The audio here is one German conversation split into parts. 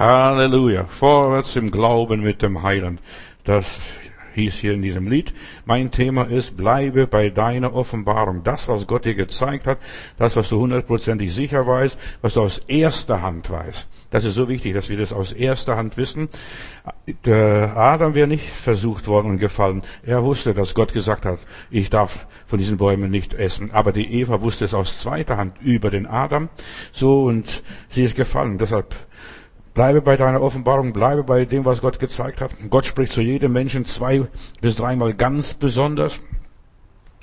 Halleluja. Vorwärts im Glauben mit dem Heiland. Das hieß hier in diesem Lied. Mein Thema ist, bleibe bei deiner Offenbarung. Das, was Gott dir gezeigt hat, das, was du hundertprozentig sicher weißt, was du aus erster Hand weißt. Das ist so wichtig, dass wir das aus erster Hand wissen. Der Adam wäre nicht versucht worden und gefallen. Er wusste, dass Gott gesagt hat, ich darf von diesen Bäumen nicht essen. Aber die Eva wusste es aus zweiter Hand über den Adam. So, und sie ist gefallen. Deshalb Bleibe bei deiner Offenbarung, bleibe bei dem, was Gott gezeigt hat. Gott spricht zu jedem Menschen zwei bis dreimal ganz besonders.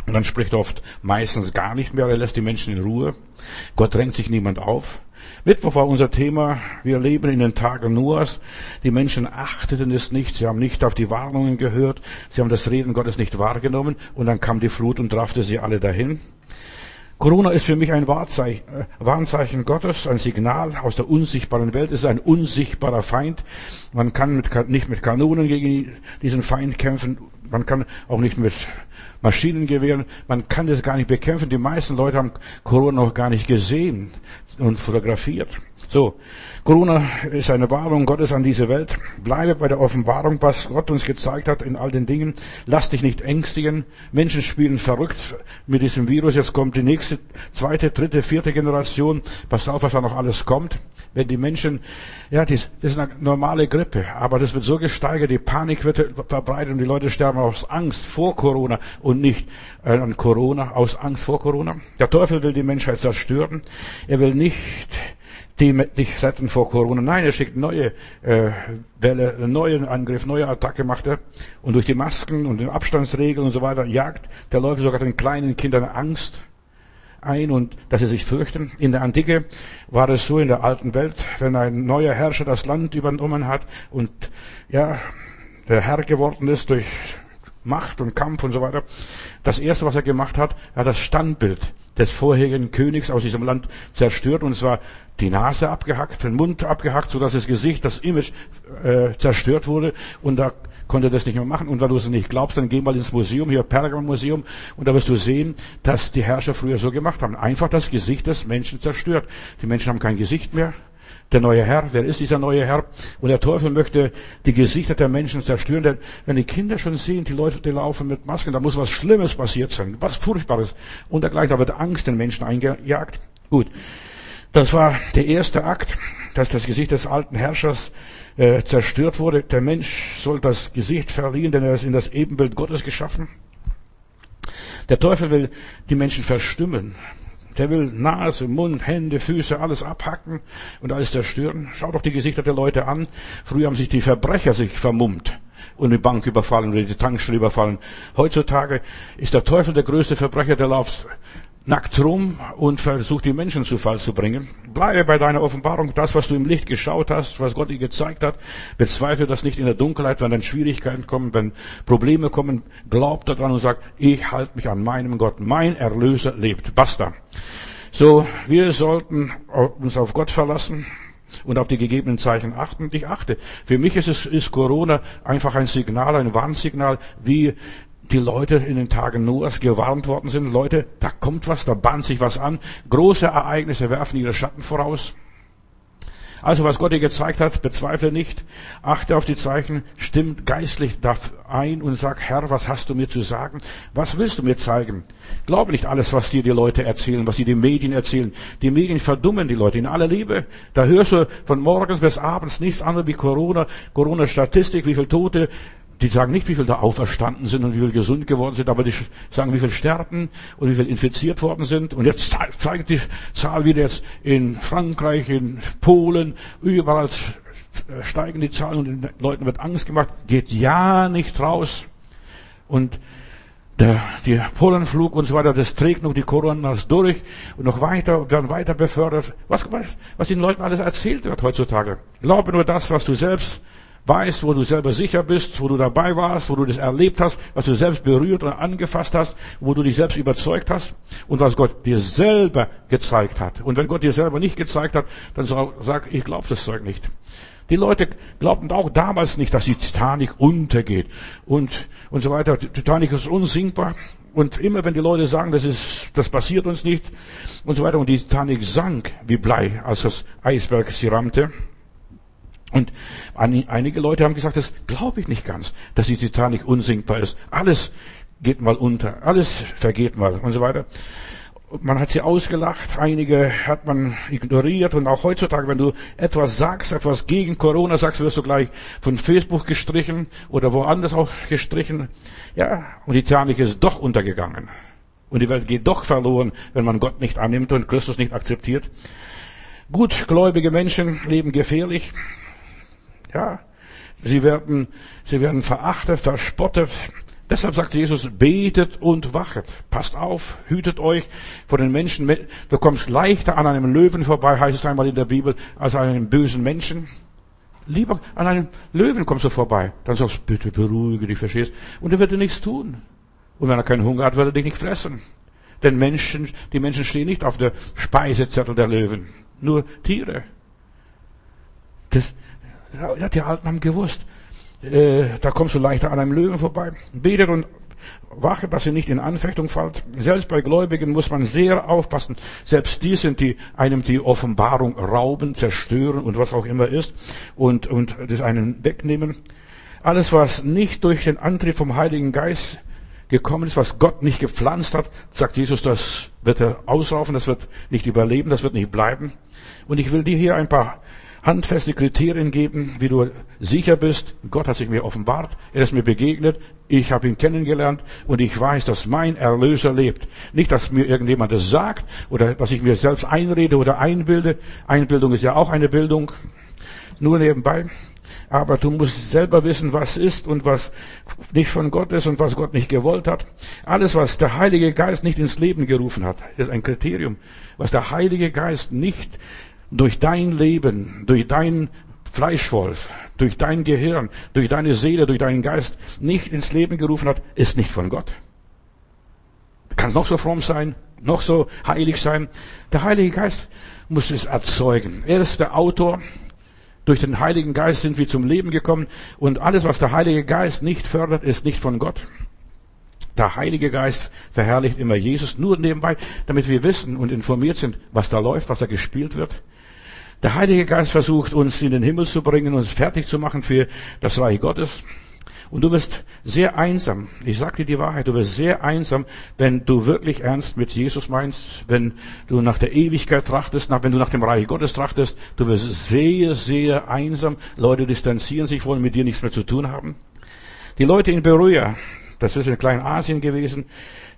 Und dann spricht er oft meistens gar nicht mehr, er lässt die Menschen in Ruhe. Gott drängt sich niemand auf. Mittwoch war unser Thema, wir leben in den Tagen Noahs. Die Menschen achteten es nicht, sie haben nicht auf die Warnungen gehört, sie haben das Reden Gottes nicht wahrgenommen und dann kam die Flut und raffte sie alle dahin. Corona ist für mich ein äh, Warnzeichen Gottes, ein Signal aus der unsichtbaren Welt. Es ist ein unsichtbarer Feind. Man kann mit, nicht mit Kanonen gegen diesen Feind kämpfen. Man kann auch nicht mit Maschinengewehren. Man kann das gar nicht bekämpfen. Die meisten Leute haben Corona noch gar nicht gesehen und fotografiert. So, Corona ist eine Warnung Gottes an diese Welt. Bleibe bei der Offenbarung, was Gott uns gezeigt hat in all den Dingen. Lass dich nicht ängstigen. Menschen spielen verrückt mit diesem Virus. Jetzt kommt die nächste, zweite, dritte, vierte Generation. Pass auf, was da noch alles kommt. Wenn die Menschen, ja, das, ist eine normale Grippe, aber das wird so gesteigert, die Panik wird verbreitet und die Leute sterben aus Angst vor Corona und nicht äh, an Corona, aus Angst vor Corona. Der Teufel will die Menschheit zerstören. Er will nicht die dich retten vor Corona. Nein, er schickt neue äh, Welle, einen neuen Angriff, neue Attacke macht er. Und durch die Masken und den Abstandsregeln und so weiter jagt der Läufer sogar den kleinen Kindern Angst ein und dass sie sich fürchten. In der Antike war es so in der alten Welt, wenn ein neuer Herrscher das Land übernommen hat und ja, der Herr geworden ist durch Macht und Kampf und so weiter. Das erste, was er gemacht hat, er hat das Standbild des vorherigen Königs aus diesem Land zerstört und zwar die Nase abgehackt, den Mund abgehackt, so dass das Gesicht, das Image äh, zerstört wurde und da konnte das nicht mehr machen. Und wenn du es nicht glaubst, dann geh mal ins Museum, hier Pergamon Museum, und da wirst du sehen, dass die Herrscher früher so gemacht haben. Einfach das Gesicht des Menschen zerstört. Die Menschen haben kein Gesicht mehr. Der neue Herr, wer ist dieser neue Herr? Und der Teufel möchte die Gesichter der Menschen zerstören. Denn wenn die Kinder schon sehen, die Leute, die laufen mit Masken, da muss was Schlimmes passiert sein, was Furchtbares. Und dergleichen, da wird Angst den Menschen eingejagt. Gut. Das war der erste Akt, dass das Gesicht des alten Herrschers äh, zerstört wurde. Der Mensch soll das Gesicht verlieren, denn er ist in das Ebenbild Gottes geschaffen. Der Teufel will die Menschen verstimmen. Der will Nase, Mund, Hände, Füße, alles abhacken und alles zerstören. Schau doch die Gesichter der Leute an. Früher haben sich die Verbrecher sich vermummt und die Bank überfallen oder die Tankstelle überfallen. Heutzutage ist der Teufel der größte Verbrecher, der läuft nackt rum und versucht die Menschen zu Fall zu bringen. Bleibe bei deiner Offenbarung, das, was du im Licht geschaut hast, was Gott dir gezeigt hat. Bezweifle das nicht in der Dunkelheit, wenn dann Schwierigkeiten kommen, wenn Probleme kommen. Glaub daran und sag, ich halte mich an meinem Gott. Mein Erlöser lebt. Basta. So, wir sollten uns auf Gott verlassen und auf die gegebenen Zeichen achten. Ich achte. Für mich ist es, ist Corona einfach ein Signal, ein Warnsignal, wie die Leute in den Tagen Noahs gewarnt worden sind, Leute, da kommt was, da bahnt sich was an, große Ereignisse werfen ihre Schatten voraus. Also was Gott dir gezeigt hat, bezweifle nicht, achte auf die Zeichen, stimmt geistlich ein und sag, Herr, was hast du mir zu sagen? Was willst du mir zeigen? Glaube nicht alles, was dir die Leute erzählen, was dir die Medien erzählen. Die Medien verdummen die Leute in aller Liebe. Da hörst du von morgens bis abends nichts anderes wie Corona, Corona-Statistik, wie viele Tote, die sagen nicht, wie viele da auferstanden sind und wie viele gesund geworden sind, aber die sagen, wie viele sterben und wie viele infiziert worden sind. Und jetzt zeigt die Zahl wieder jetzt in Frankreich, in Polen, überall steigen die Zahlen und den Leuten wird Angst gemacht. Geht ja nicht raus. Und der, der Polenflug und so weiter, das trägt noch die Coronas durch und noch weiter dann weiter befördert. Was, was den Leuten alles erzählt wird heutzutage. Glaube nur das, was du selbst weißt, wo du selber sicher bist, wo du dabei warst, wo du das erlebt hast, was du selbst berührt und angefasst hast, wo du dich selbst überzeugt hast und was Gott dir selber gezeigt hat. Und wenn Gott dir selber nicht gezeigt hat, dann sag, ich glaube das Zeug nicht. Die Leute glaubten auch damals nicht, dass die Titanic untergeht und, und so weiter. Die Titanic ist unsinkbar. Und immer wenn die Leute sagen, das ist, das passiert uns nicht und so weiter und die Titanic sank wie Blei, als das Eisberg sie rammte, Und einige Leute haben gesagt, das glaube ich nicht ganz, dass die Titanic unsinkbar ist. Alles geht mal unter, alles vergeht mal und so weiter. Man hat sie ausgelacht, einige hat man ignoriert und auch heutzutage, wenn du etwas sagst, etwas gegen Corona sagst, wirst du gleich von Facebook gestrichen oder woanders auch gestrichen. Ja, und die Titanic ist doch untergegangen. Und die Welt geht doch verloren, wenn man Gott nicht annimmt und Christus nicht akzeptiert. Gutgläubige Menschen leben gefährlich. Ja, sie werden, sie werden verachtet, verspottet. Deshalb sagt Jesus, betet und wachet. Passt auf, hütet euch vor den Menschen. Du kommst leichter an einem Löwen vorbei, heißt es einmal in der Bibel, als an einem bösen Menschen. Lieber an einem Löwen kommst du vorbei. Dann sagst du, bitte beruhige dich, verstehst? Und er wird dir nichts tun. Und wenn er keinen Hunger hat, wird er dich nicht fressen. Denn Menschen, die Menschen stehen nicht auf der Speisezettel der Löwen. Nur Tiere. Das, ja, die Alten haben gewusst, äh, da kommst du leichter an einem Löwen vorbei. Betet und wache, dass ihr nicht in Anfechtung fallt. Selbst bei Gläubigen muss man sehr aufpassen. Selbst die sind, die einem die Offenbarung rauben, zerstören und was auch immer ist und, und das einen wegnehmen. Alles, was nicht durch den Antrieb vom Heiligen Geist gekommen ist, was Gott nicht gepflanzt hat, sagt Jesus, das wird er ausraufen, das wird nicht überleben, das wird nicht bleiben. Und ich will dir hier ein paar handfeste Kriterien geben, wie du sicher bist, Gott hat sich mir offenbart, er ist mir begegnet, ich habe ihn kennengelernt und ich weiß, dass mein Erlöser lebt. Nicht, dass mir irgendjemand das sagt oder dass ich mir selbst einrede oder einbilde. Einbildung ist ja auch eine Bildung. Nur nebenbei. Aber du musst selber wissen, was ist und was nicht von Gott ist und was Gott nicht gewollt hat. Alles, was der Heilige Geist nicht ins Leben gerufen hat, ist ein Kriterium. Was der Heilige Geist nicht durch dein Leben, durch dein Fleischwolf, durch dein Gehirn, durch deine Seele, durch deinen Geist nicht ins Leben gerufen hat, ist nicht von Gott. Kann noch so fromm sein, noch so heilig sein. Der Heilige Geist muss es erzeugen. Er ist der Autor. Durch den Heiligen Geist sind wir zum Leben gekommen und alles, was der Heilige Geist nicht fördert, ist nicht von Gott. Der Heilige Geist verherrlicht immer Jesus nur nebenbei, damit wir wissen und informiert sind, was da läuft, was da gespielt wird. Der Heilige Geist versucht uns in den Himmel zu bringen, uns fertig zu machen für das Reich Gottes. Und du wirst sehr einsam. Ich sage dir die Wahrheit, du wirst sehr einsam, wenn du wirklich ernst mit Jesus meinst, wenn du nach der Ewigkeit trachtest, wenn du nach dem Reich Gottes trachtest. Du wirst sehr, sehr einsam. Leute distanzieren sich, wollen mit dir nichts mehr zu tun haben. Die Leute in Beruja, das ist in Kleinasien gewesen,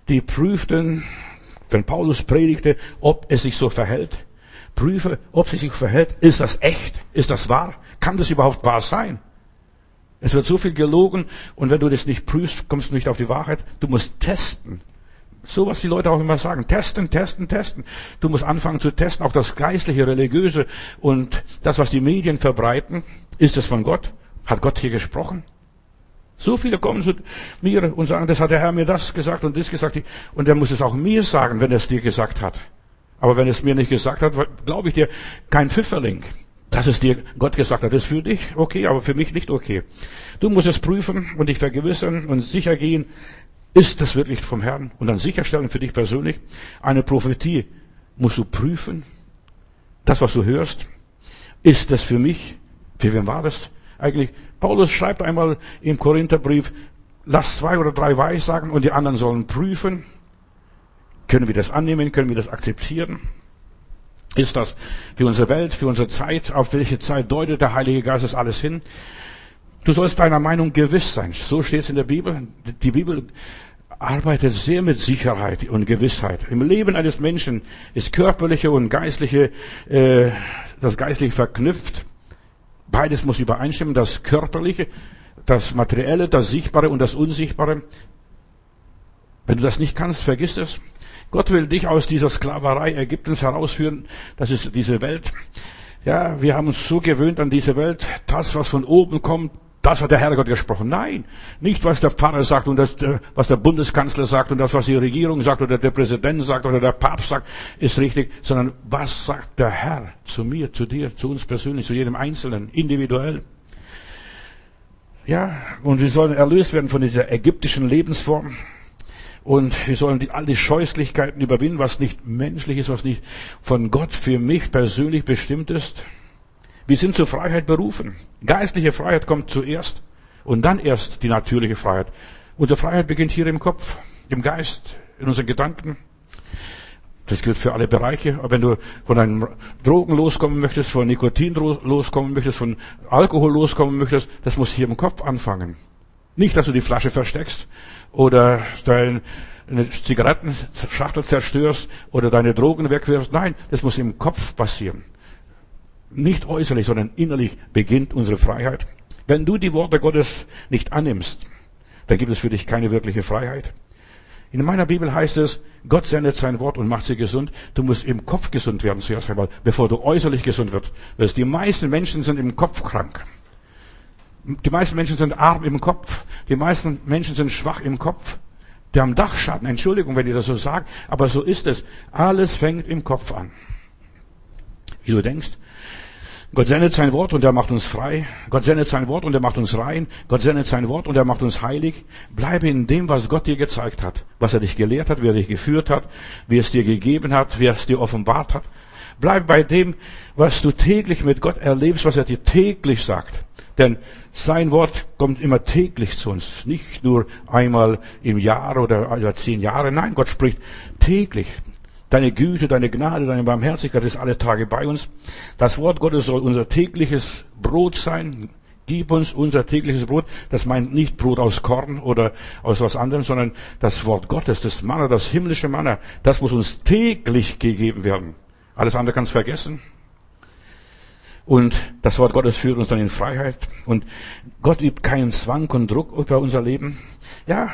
die prüften, wenn Paulus predigte, ob es sich so verhält. Prüfe, ob sie sich verhält. Ist das echt? Ist das wahr? Kann das überhaupt wahr sein? Es wird so viel gelogen und wenn du das nicht prüfst, kommst du nicht auf die Wahrheit. Du musst testen. So was die Leute auch immer sagen. Testen, testen, testen. Du musst anfangen zu testen, auch das geistliche, religiöse und das, was die Medien verbreiten. Ist es von Gott? Hat Gott hier gesprochen? So viele kommen zu mir und sagen, das hat der Herr mir das gesagt und das gesagt. Und er muss es auch mir sagen, wenn er es dir gesagt hat. Aber wenn es mir nicht gesagt hat, glaube ich dir, kein Pfifferling. Dass es dir Gott gesagt hat, ist für dich okay, aber für mich nicht okay. Du musst es prüfen und dich vergewissern und sicher gehen, ist das wirklich vom Herrn? Und dann sicherstellen für dich persönlich, eine Prophetie musst du prüfen. Das, was du hörst, ist das für mich? Für wen war das eigentlich? Paulus schreibt einmal im Korintherbrief, lass zwei oder drei weissagen und die anderen sollen prüfen. Können wir das annehmen? Können wir das akzeptieren? Ist das für unsere Welt, für unsere Zeit? Auf welche Zeit deutet der Heilige Geist das alles hin? Du sollst deiner Meinung gewiss sein. So steht es in der Bibel. Die Bibel arbeitet sehr mit Sicherheit und Gewissheit. Im Leben eines Menschen ist körperliche und geistliche, äh, das geistliche verknüpft. Beides muss übereinstimmen. Das körperliche, das materielle, das sichtbare und das unsichtbare. Wenn du das nicht kannst, vergiss es. Gott will dich aus dieser Sklaverei Ägyptens herausführen. Das ist diese Welt. Ja, wir haben uns so gewöhnt an diese Welt. Das, was von oben kommt, das hat der Herrgott gesprochen. Nein, nicht was der Pfarrer sagt und das, äh, was der Bundeskanzler sagt und das, was die Regierung sagt oder der Präsident sagt oder der Papst sagt, ist richtig, sondern was sagt der Herr zu mir, zu dir, zu uns persönlich, zu jedem Einzelnen, individuell. Ja, und wir sollen erlöst werden von dieser ägyptischen Lebensform. Und wir sollen die, all die Scheußlichkeiten überwinden, was nicht menschlich ist, was nicht von Gott für mich persönlich bestimmt ist. Wir sind zur Freiheit berufen. Geistliche Freiheit kommt zuerst und dann erst die natürliche Freiheit. Unsere Freiheit beginnt hier im Kopf, im Geist, in unseren Gedanken. Das gilt für alle Bereiche. Aber wenn du von einem Drogen loskommen möchtest, von Nikotin loskommen möchtest, von Alkohol loskommen möchtest, das muss hier im Kopf anfangen. Nicht, dass du die Flasche versteckst oder deine Zigarettenschachtel zerstörst oder deine Drogen wegwirfst. Nein, das muss im Kopf passieren. Nicht äußerlich, sondern innerlich beginnt unsere Freiheit. Wenn du die Worte Gottes nicht annimmst, dann gibt es für dich keine wirkliche Freiheit. In meiner Bibel heißt es, Gott sendet sein Wort und macht sie gesund. Du musst im Kopf gesund werden zuerst einmal, bevor du äußerlich gesund wirst. Die meisten Menschen sind im Kopf krank. Die meisten Menschen sind arm im Kopf. Die meisten Menschen sind schwach im Kopf. Die haben Dachschatten. Entschuldigung, wenn ich das so sage, aber so ist es. Alles fängt im Kopf an. Wie du denkst, Gott sendet sein Wort und er macht uns frei. Gott sendet sein Wort und er macht uns rein. Gott sendet sein Wort und er macht uns heilig. Bleibe in dem, was Gott dir gezeigt hat, was er dich gelehrt hat, wie er dich geführt hat, wie es dir gegeben hat, wie er es dir offenbart hat. Bleib bei dem, was du täglich mit Gott erlebst, was er dir täglich sagt. Denn sein Wort kommt immer täglich zu uns, nicht nur einmal im Jahr oder zehn Jahre. Nein, Gott spricht täglich. Deine Güte, deine Gnade, deine Barmherzigkeit ist alle Tage bei uns. Das Wort Gottes soll unser tägliches Brot sein. Gib uns unser tägliches Brot. Das meint nicht Brot aus Korn oder aus was anderem, sondern das Wort Gottes, das Manna, das himmlische Manna. Das muss uns täglich gegeben werden. Alles andere kannst vergessen. Und das Wort Gottes führt uns dann in Freiheit. Und Gott übt keinen Zwang und Druck über unser Leben. Ja,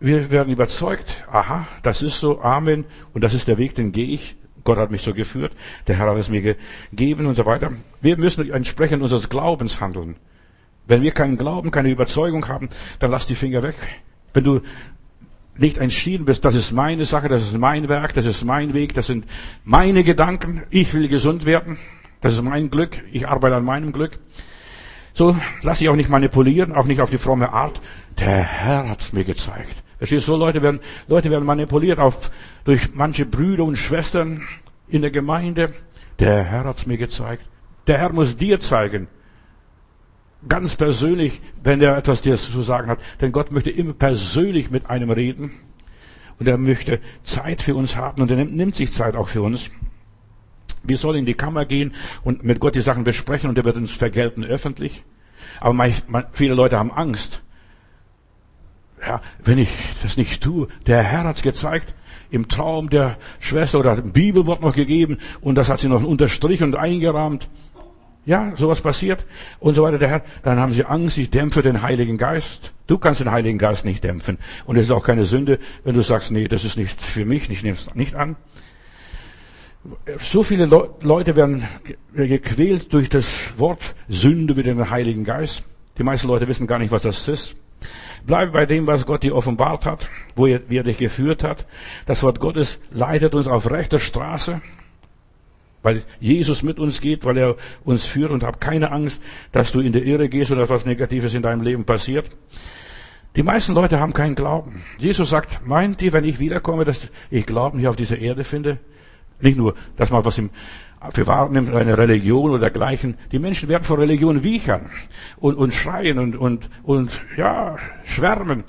wir werden überzeugt, aha, das ist so, Amen, und das ist der Weg, den gehe ich. Gott hat mich so geführt, der Herr hat es mir gegeben und so weiter. Wir müssen entsprechend unseres Glaubens handeln. Wenn wir keinen Glauben, keine Überzeugung haben, dann lass die Finger weg. Wenn du nicht entschieden bist, das ist meine Sache, das ist mein Werk, das ist mein Weg, das sind meine Gedanken, ich will gesund werden, das ist mein Glück, ich arbeite an meinem Glück. So lass dich auch nicht manipulieren, auch nicht auf die fromme Art. Der Herr hat's mir gezeigt. Verstehst du, so Leute werden, Leute werden manipuliert auf, durch manche Brüder und Schwestern in der Gemeinde. Der Herr hat's mir gezeigt. Der Herr muss dir zeigen. Ganz persönlich, wenn er etwas dir zu sagen hat. Denn Gott möchte immer persönlich mit einem reden. Und er möchte Zeit für uns haben und er nimmt, nimmt sich Zeit auch für uns. Wir sollen in die Kammer gehen und mit Gott die Sachen besprechen und er wird uns vergelten öffentlich. Aber viele Leute haben Angst. Ja, wenn ich das nicht tue, der Herr hat's gezeigt, im Traum der Schwester oder Bibelwort noch gegeben und das hat sie noch unterstrichen und eingerahmt. Ja, sowas passiert und so weiter. Der Herr, dann haben sie Angst, ich dämpfe den Heiligen Geist. Du kannst den Heiligen Geist nicht dämpfen. Und es ist auch keine Sünde, wenn du sagst, nee, das ist nicht für mich, ich nehme es nicht an. So viele Leute werden gequält durch das Wort Sünde mit dem Heiligen Geist. Die meisten Leute wissen gar nicht, was das ist. Bleibe bei dem, was Gott dir offenbart hat, wo er, wie er dich geführt hat. Das Wort Gottes leitet uns auf rechter Straße, weil Jesus mit uns geht, weil er uns führt und hab keine Angst, dass du in der Irre gehst oder etwas Negatives in deinem Leben passiert. Die meisten Leute haben keinen Glauben. Jesus sagt, meint ihr, wenn ich wiederkomme, dass ich Glauben hier auf dieser Erde finde? Nicht nur, dass man was im für wahr nimmt, eine Religion oder dergleichen. Die Menschen werden vor Religion wiechern und, und schreien und, und, und, ja, schwärmen.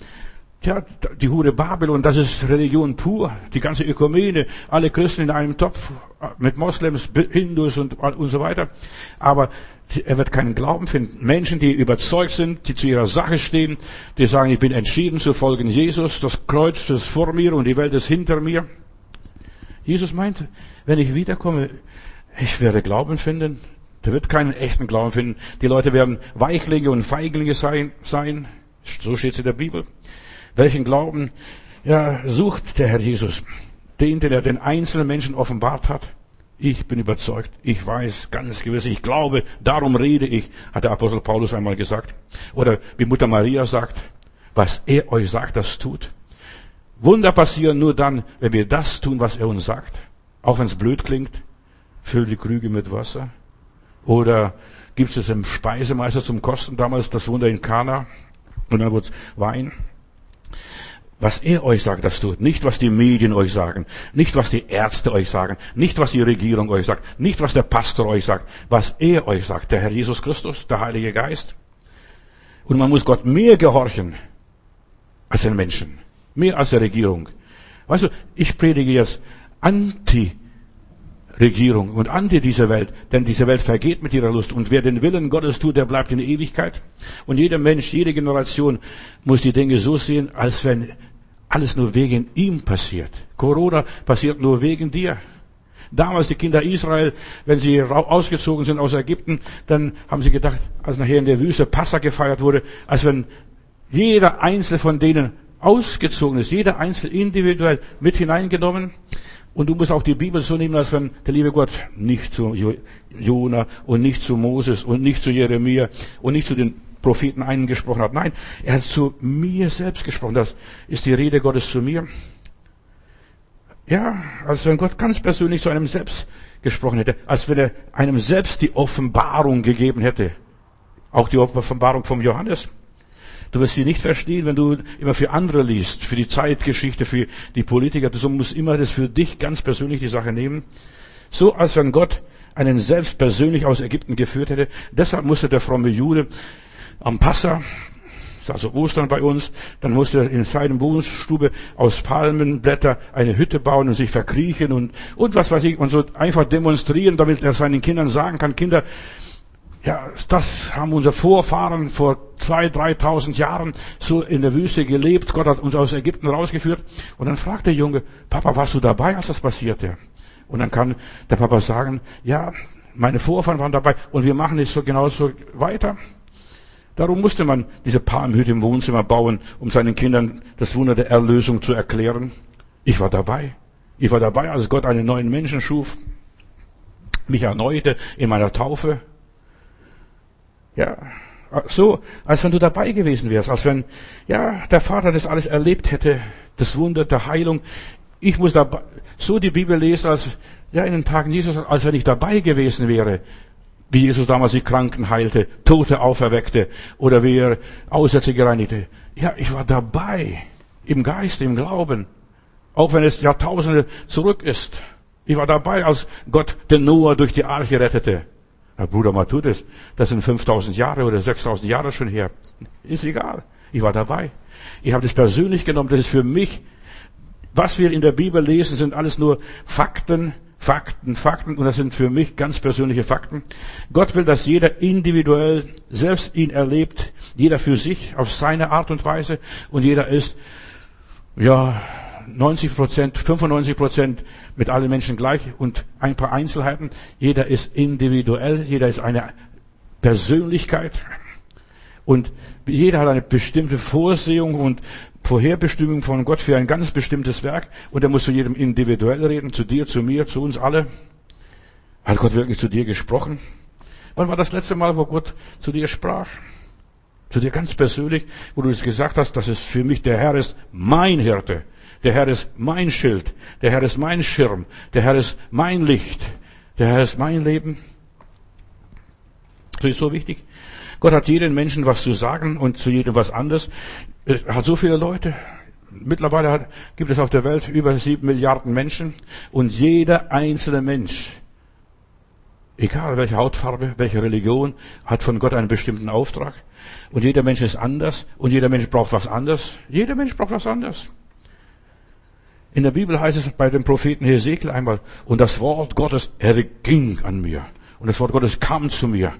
Tja, die Hure Babylon, das ist Religion pur. Die ganze Ökumene, alle Christen in einem Topf mit Moslems, Hindus und, und so weiter. Aber er wird keinen Glauben finden. Menschen, die überzeugt sind, die zu ihrer Sache stehen, die sagen, ich bin entschieden zu folgen Jesus, das Kreuz ist vor mir und die Welt ist hinter mir. Jesus meint, wenn ich wiederkomme, ich werde Glauben finden. Der wird keinen echten Glauben finden. Die Leute werden Weichlinge und Feiglinge sein, sein. So steht es in der Bibel. Welchen Glauben, ja, sucht der Herr Jesus? Den, den er den einzelnen Menschen offenbart hat. Ich bin überzeugt. Ich weiß ganz gewiss. Ich glaube. Darum rede ich, hat der Apostel Paulus einmal gesagt. Oder wie Mutter Maria sagt, was er euch sagt, das tut. Wunder passieren nur dann, wenn wir das tun, was er uns sagt. Auch wenn es blöd klingt füll die Krüge mit Wasser. Oder gibt es im Speisemeister zum Kosten damals das Wunder in Kana und dann wurde es Wein. Was er euch sagt, das tut. Nicht, was die Medien euch sagen. Nicht, was die Ärzte euch sagen. Nicht, was die Regierung euch sagt. Nicht, was der Pastor euch sagt. Was er euch sagt. Der Herr Jesus Christus, der Heilige Geist. Und man muss Gott mehr gehorchen als den Menschen. Mehr als der Regierung. Weißt du, ich predige jetzt anti Regierung und anti diese Welt, denn diese Welt vergeht mit ihrer Lust und wer den Willen Gottes tut, der bleibt in Ewigkeit. Und jeder Mensch, jede Generation muss die Dinge so sehen, als wenn alles nur wegen ihm passiert. Corona passiert nur wegen dir. Damals die Kinder Israel, wenn sie ausgezogen sind aus Ägypten, dann haben sie gedacht, als nachher in der Wüste Passa gefeiert wurde, als wenn jeder einzelne von denen ausgezogen ist, jeder einzelne individuell mit hineingenommen. Und du musst auch die Bibel so nehmen, als wenn der liebe Gott nicht zu Jona und nicht zu Moses und nicht zu Jeremia und nicht zu den Propheten eingesprochen hat. Nein, er hat zu mir selbst gesprochen. Das ist die Rede Gottes zu mir. Ja, als wenn Gott ganz persönlich zu einem selbst gesprochen hätte, als wenn er einem selbst die Offenbarung gegeben hätte. Auch die Offenbarung vom Johannes. Du wirst sie nicht verstehen, wenn du immer für andere liest, für die Zeitgeschichte, für die Politiker. Du musst immer das für dich ganz persönlich die Sache nehmen. So als wenn Gott einen selbst persönlich aus Ägypten geführt hätte. Deshalb musste der fromme Jude am Passa, also Ostern bei uns, dann musste er in seinem Wohnstube aus Palmenblätter eine Hütte bauen und sich verkriechen und, und was weiß ich, und so einfach demonstrieren, damit er seinen Kindern sagen kann, Kinder, ja, das haben unsere Vorfahren vor zwei, dreitausend Jahren so in der Wüste gelebt. Gott hat uns aus Ägypten rausgeführt. Und dann fragt der Junge, Papa, warst du dabei, als das passierte? Und dann kann der Papa sagen, ja, meine Vorfahren waren dabei und wir machen es so genauso weiter. Darum musste man diese Palmhütte im Wohnzimmer bauen, um seinen Kindern das Wunder der Erlösung zu erklären. Ich war dabei. Ich war dabei, als Gott einen neuen Menschen schuf, mich erneuerte in meiner Taufe. Ja, so, als wenn du dabei gewesen wärst, als wenn, ja, der Vater das alles erlebt hätte, das Wunder der Heilung. Ich muss dabei, so die Bibel lesen, als, ja, in den Tagen Jesus, als wenn ich dabei gewesen wäre, wie Jesus damals die Kranken heilte, Tote auferweckte oder wie er Aussätze gereinigte. Ja, ich war dabei, im Geist, im Glauben, auch wenn es Jahrtausende zurück ist. Ich war dabei, als Gott den Noah durch die Arche rettete. Herr Bruder Matthäus, das sind 5000 Jahre oder 6000 Jahre schon her. Ist egal. Ich war dabei. Ich habe das persönlich genommen. Das ist für mich, was wir in der Bibel lesen, sind alles nur Fakten, Fakten, Fakten. Und das sind für mich ganz persönliche Fakten. Gott will, dass jeder individuell selbst ihn erlebt. Jeder für sich, auf seine Art und Weise. Und jeder ist, ja, 90 Prozent, 95 Prozent mit allen Menschen gleich und ein paar Einzelheiten. Jeder ist individuell, jeder ist eine Persönlichkeit und jeder hat eine bestimmte Vorsehung und Vorherbestimmung von Gott für ein ganz bestimmtes Werk und er muss zu jedem individuell reden, zu dir, zu mir, zu uns alle. Hat Gott wirklich zu dir gesprochen? Wann war das letzte Mal, wo Gott zu dir sprach? Zu dir ganz persönlich, wo du es gesagt hast, dass es für mich der Herr ist, mein Hirte. Der Herr ist mein Schild. Der Herr ist mein Schirm. Der Herr ist mein Licht. Der Herr ist mein Leben. Das ist so wichtig. Gott hat jedem Menschen was zu sagen und zu jedem was anderes. Er hat so viele Leute. Mittlerweile hat, gibt es auf der Welt über sieben Milliarden Menschen und jeder einzelne Mensch, egal welche Hautfarbe, welche Religion, hat von Gott einen bestimmten Auftrag. Und jeder Mensch ist anders und jeder Mensch braucht was anderes. Jeder Mensch braucht was anderes. In der Bibel heißt es bei dem Propheten Hesekiel einmal, und das Wort Gottes erging an mir. Und das Wort Gottes kam zu mir.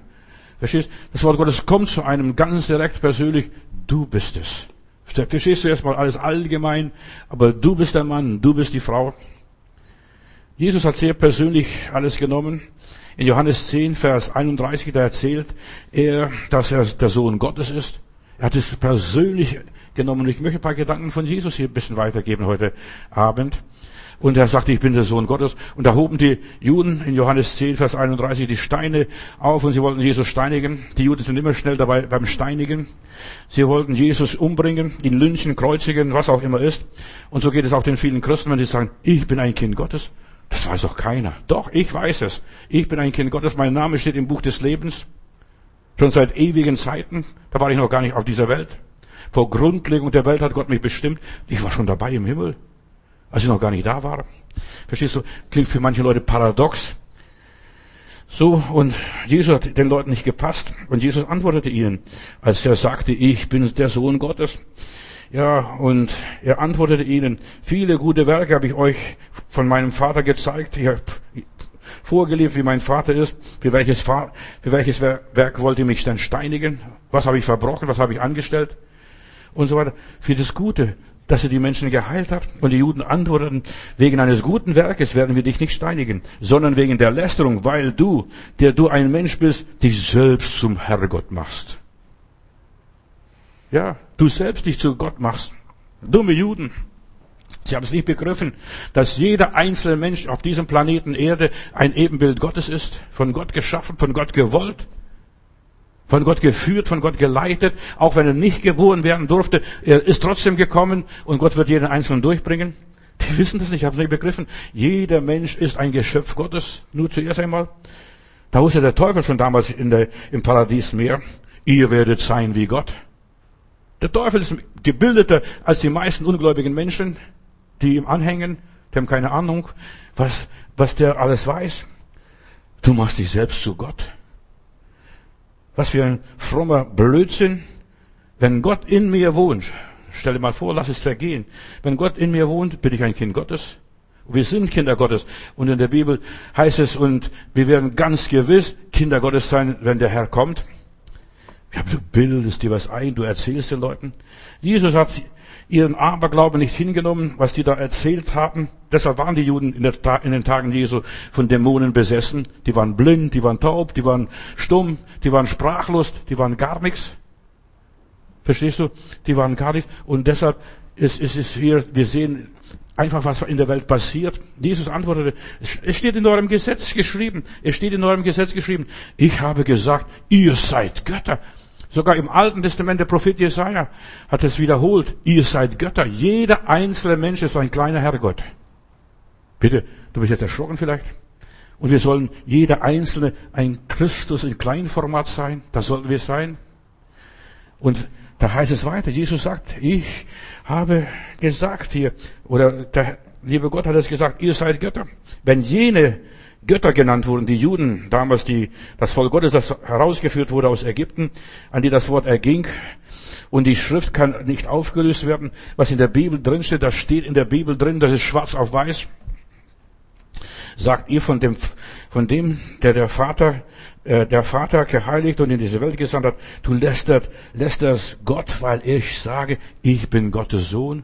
Verstehst? Das Wort Gottes kommt zu einem ganz direkt persönlich. Du bist es. Verstehst du erstmal alles allgemein, aber du bist der Mann, du bist die Frau. Jesus hat sehr persönlich alles genommen. In Johannes 10, Vers 31, da erzählt er, dass er der Sohn Gottes ist. Er hat es persönlich genommen. Ich möchte ein paar Gedanken von Jesus hier ein bisschen weitergeben heute Abend. Und er sagte, ich bin der Sohn Gottes. Und da hoben die Juden in Johannes 10, Vers 31 die Steine auf und sie wollten Jesus steinigen. Die Juden sind immer schnell dabei beim Steinigen. Sie wollten Jesus umbringen, ihn lynchen, kreuzigen, was auch immer ist. Und so geht es auch den vielen Christen, wenn sie sagen, ich bin ein Kind Gottes. Das weiß doch keiner. Doch, ich weiß es. Ich bin ein Kind Gottes. Mein Name steht im Buch des Lebens. Schon seit ewigen Zeiten. Da war ich noch gar nicht auf dieser Welt. Vor Grundlegung der Welt hat Gott mich bestimmt. Ich war schon dabei im Himmel, als ich noch gar nicht da war. Verstehst du? Klingt für manche Leute paradox. So, und Jesus hat den Leuten nicht gepasst. Und Jesus antwortete ihnen, als er sagte, ich bin der Sohn Gottes. Ja, und er antwortete ihnen, viele gute Werke habe ich euch von meinem Vater gezeigt. Ich habe vorgelebt, wie mein Vater ist. Für welches, für welches Werk wollt ihr mich denn steinigen? Was habe ich verbrochen? Was habe ich angestellt? Und so weiter. Für das Gute, dass er die Menschen geheilt hat. Und die Juden antworteten, wegen eines guten Werkes werden wir dich nicht steinigen, sondern wegen der Lästerung, weil du, der du ein Mensch bist, dich selbst zum Herrgott machst. Ja, du selbst dich zu Gott machst. Dumme Juden. Sie haben es nicht begriffen, dass jeder einzelne Mensch auf diesem Planeten Erde ein Ebenbild Gottes ist, von Gott geschaffen, von Gott gewollt, von Gott geführt, von Gott geleitet, auch wenn er nicht geboren werden durfte, er ist trotzdem gekommen und Gott wird jeden Einzelnen durchbringen. Die wissen das nicht, haben es nicht begriffen. Jeder Mensch ist ein Geschöpf Gottes, nur zuerst einmal. Da wusste der Teufel schon damals in der, im Paradies mehr. Ihr werdet sein wie Gott. Der Teufel ist gebildeter als die meisten ungläubigen Menschen, die ihm anhängen. Die haben keine Ahnung, was, was der alles weiß. Du machst dich selbst zu Gott. Was für ein frommer Blödsinn. Wenn Gott in mir wohnt, stell dir mal vor, lass es zergehen. Wenn Gott in mir wohnt, bin ich ein Kind Gottes. Wir sind Kinder Gottes. Und in der Bibel heißt es, und wir werden ganz gewiss Kinder Gottes sein, wenn der Herr kommt. Ja, du bildest dir was ein, du erzählst den Leuten. Jesus hat ihren Aberglauben nicht hingenommen, was die da erzählt haben. Deshalb waren die Juden in, der, in, den Tagen Jesu von Dämonen besessen. Die waren blind, die waren taub, die waren stumm, die waren sprachlos, die waren gar nichts. Verstehst du? Die waren gar nichts. Und deshalb ist, ist es hier, wir sehen einfach, was in der Welt passiert. Jesus antwortete, es steht in eurem Gesetz geschrieben, es steht in eurem Gesetz geschrieben, ich habe gesagt, ihr seid Götter. Sogar im Alten Testament der Prophet Jesaja hat es wiederholt. Ihr seid Götter. Jeder einzelne Mensch ist ein kleiner Herrgott. Bitte, du bist jetzt erschrocken vielleicht? Und wir sollen jeder einzelne ein Christus in Kleinformat sein. Das sollten wir sein. Und da heißt es weiter. Jesus sagt, ich habe gesagt hier, oder der liebe Gott hat es gesagt, ihr seid Götter. Wenn jene Götter genannt wurden, die Juden, damals die, das Volk Gottes, das herausgeführt wurde aus Ägypten, an die das Wort erging. Und die Schrift kann nicht aufgelöst werden. Was in der Bibel drin steht, das steht in der Bibel drin, das ist schwarz auf weiß. Sagt ihr von dem, von dem, der der Vater, äh, der Vater geheiligt und in diese Welt gesandt hat, du lästert, lästerst Gott, weil ich sage, ich bin Gottes Sohn.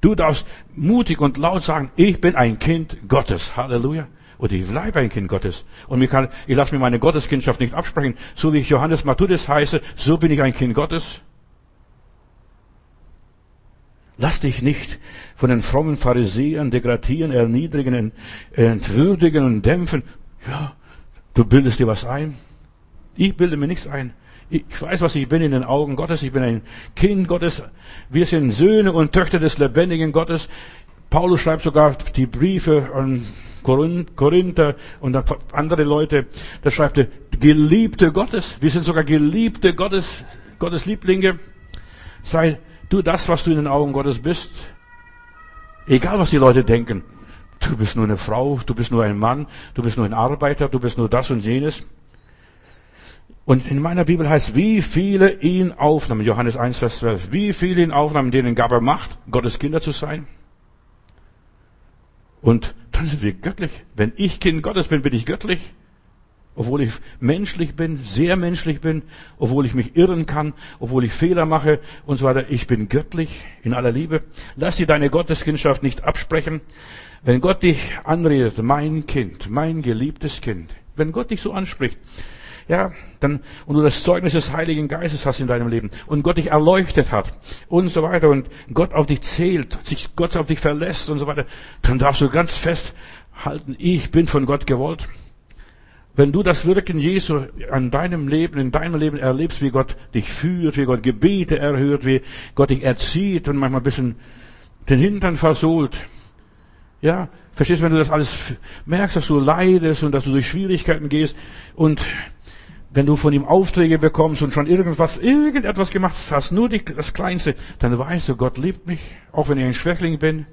Du darfst mutig und laut sagen, ich bin ein Kind Gottes. Halleluja. Und ich bleibe ein Kind Gottes. Und kann, ich lasse mir meine Gotteskindschaft nicht absprechen. So wie ich Johannes Matthäus heiße, so bin ich ein Kind Gottes. Lass dich nicht von den frommen Pharisäern degradieren, erniedrigen, entwürdigen und dämpfen. Ja, du bildest dir was ein. Ich bilde mir nichts ein. Ich weiß, was ich bin in den Augen Gottes. Ich bin ein Kind Gottes. Wir sind Söhne und Töchter des lebendigen Gottes. Paulus schreibt sogar die Briefe an Korinther und andere Leute, da schreibt er, Geliebte Gottes. Wir sind sogar Geliebte Gottes, Gottes Lieblinge. Sei du das, was du in den Augen Gottes bist. Egal, was die Leute denken. Du bist nur eine Frau, du bist nur ein Mann, du bist nur ein Arbeiter, du bist nur das und jenes. Und in meiner Bibel heißt, wie viele ihn aufnahmen, Johannes 1, Vers 12, wie viele ihn aufnahmen, denen gab er Macht, Gottes Kinder zu sein. Und sind wir göttlich. Wenn ich Kind Gottes bin, bin ich göttlich. Obwohl ich menschlich bin, sehr menschlich bin, obwohl ich mich irren kann, obwohl ich Fehler mache und so weiter. Ich bin göttlich in aller Liebe. Lass dir deine Gotteskindschaft nicht absprechen. Wenn Gott dich anredet, mein Kind, mein geliebtes Kind, wenn Gott dich so anspricht, ja, dann, und du das Zeugnis des Heiligen Geistes hast in deinem Leben und Gott dich erleuchtet hat und so weiter und Gott auf dich zählt, sich Gott auf dich verlässt und so weiter, dann darfst du ganz fest halten, ich bin von Gott gewollt. Wenn du das Wirken Jesu an deinem Leben, in deinem Leben erlebst, wie Gott dich führt, wie Gott Gebete erhört, wie Gott dich erzieht und manchmal ein bisschen den Hintern versohlt, ja, verstehst du, wenn du das alles merkst, dass du leidest und dass du durch Schwierigkeiten gehst und wenn du von ihm Aufträge bekommst und schon irgendwas, irgendetwas gemacht hast, nur die, das Kleinste, dann weißt du, Gott liebt mich, auch wenn ich ein Schwächling bin,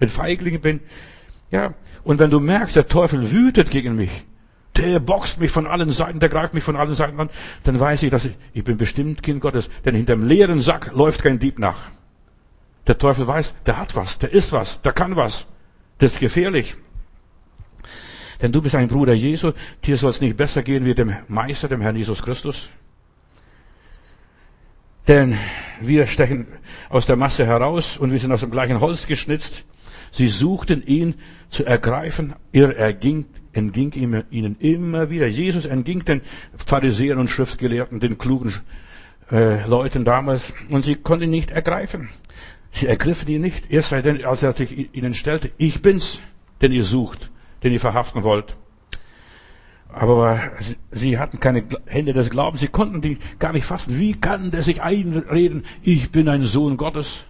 ein Feigling bin. Ja, und wenn du merkst, der Teufel wütet gegen mich, der boxt mich von allen Seiten, der greift mich von allen Seiten an, dann weiß ich, dass ich, ich bin bestimmt Kind Gottes, denn hinterm leeren Sack läuft kein Dieb nach. Der Teufel weiß, der hat was, der ist was, der kann was. Das ist gefährlich. Denn du bist ein Bruder Jesu, dir soll es nicht besser gehen wie dem Meister, dem Herrn Jesus Christus. Denn wir stechen aus der Masse heraus und wir sind aus dem gleichen Holz geschnitzt. Sie suchten ihn zu ergreifen, er erging, entging ihnen immer wieder. Jesus entging den Pharisäern und Schriftgelehrten, den klugen äh, Leuten damals, und sie konnten ihn nicht ergreifen. Sie ergriffen ihn nicht, erst als er sich ihnen stellte, ich bin's, den ihr sucht den ihr verhaften wollt. Aber sie hatten keine Hände des Glaubens, sie konnten die gar nicht fassen. Wie kann der sich einreden, ich bin ein Sohn Gottes?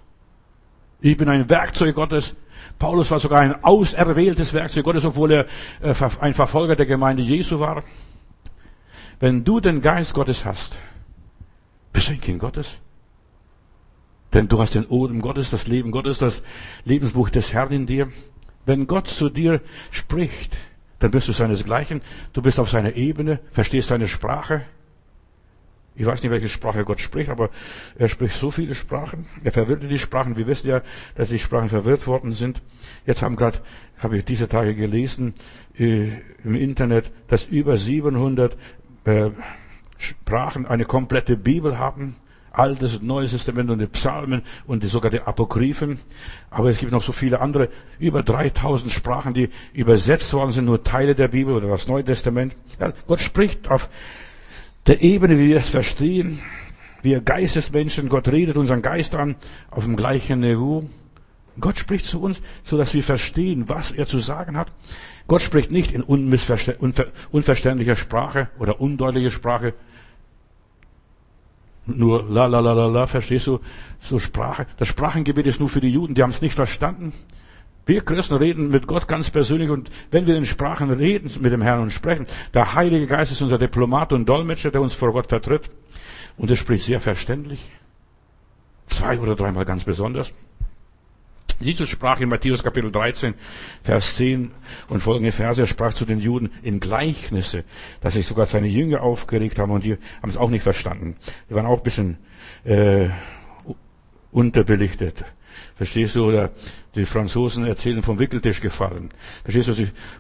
Ich bin ein Werkzeug Gottes. Paulus war sogar ein auserwähltes Werkzeug Gottes, obwohl er äh, ein Verfolger der Gemeinde Jesu war. Wenn du den Geist Gottes hast, bist du ein Kind Gottes. Denn du hast den Odem Gottes, das Leben Gottes, das Lebensbuch des Herrn in dir. Wenn Gott zu dir spricht, dann bist du seinesgleichen, du bist auf seiner Ebene, verstehst seine Sprache. Ich weiß nicht, welche Sprache Gott spricht, aber er spricht so viele Sprachen. Er verwirrt die Sprachen. Wir wissen ja, dass die Sprachen verwirrt worden sind. Jetzt haben gerade, habe ich diese Tage gelesen äh, im Internet, dass über 700 äh, Sprachen eine komplette Bibel haben. Altes und Neues Testament und die Psalmen und die, sogar die Apokryphen. Aber es gibt noch so viele andere, über 3000 Sprachen, die übersetzt worden sind, nur Teile der Bibel oder das Neue Testament. Ja, Gott spricht auf der Ebene, wie wir es verstehen. Wir Geistesmenschen, Gott redet unseren Geist an, auf dem gleichen Niveau. Gott spricht zu uns, so dass wir verstehen, was er zu sagen hat. Gott spricht nicht in unverständlicher Sprache oder undeutlicher Sprache, nur la la la la la, verstehst du? So Sprache. Das Sprachengebet ist nur für die Juden, die haben es nicht verstanden. Wir Christen reden mit Gott ganz persönlich und wenn wir in Sprachen reden mit dem Herrn und sprechen, der Heilige Geist ist unser Diplomat und Dolmetscher, der uns vor Gott vertritt und er spricht sehr verständlich. Zwei oder dreimal ganz besonders. Jesus sprach in Matthäus Kapitel 13, Vers 10 und folgende Verse, er sprach zu den Juden in Gleichnisse, dass sich sogar seine Jünger aufgeregt haben und die haben es auch nicht verstanden. Die waren auch ein bisschen äh, unterbelichtet. Verstehst du? Oder die Franzosen erzählen vom Wickeltisch gefallen. Verstehst du?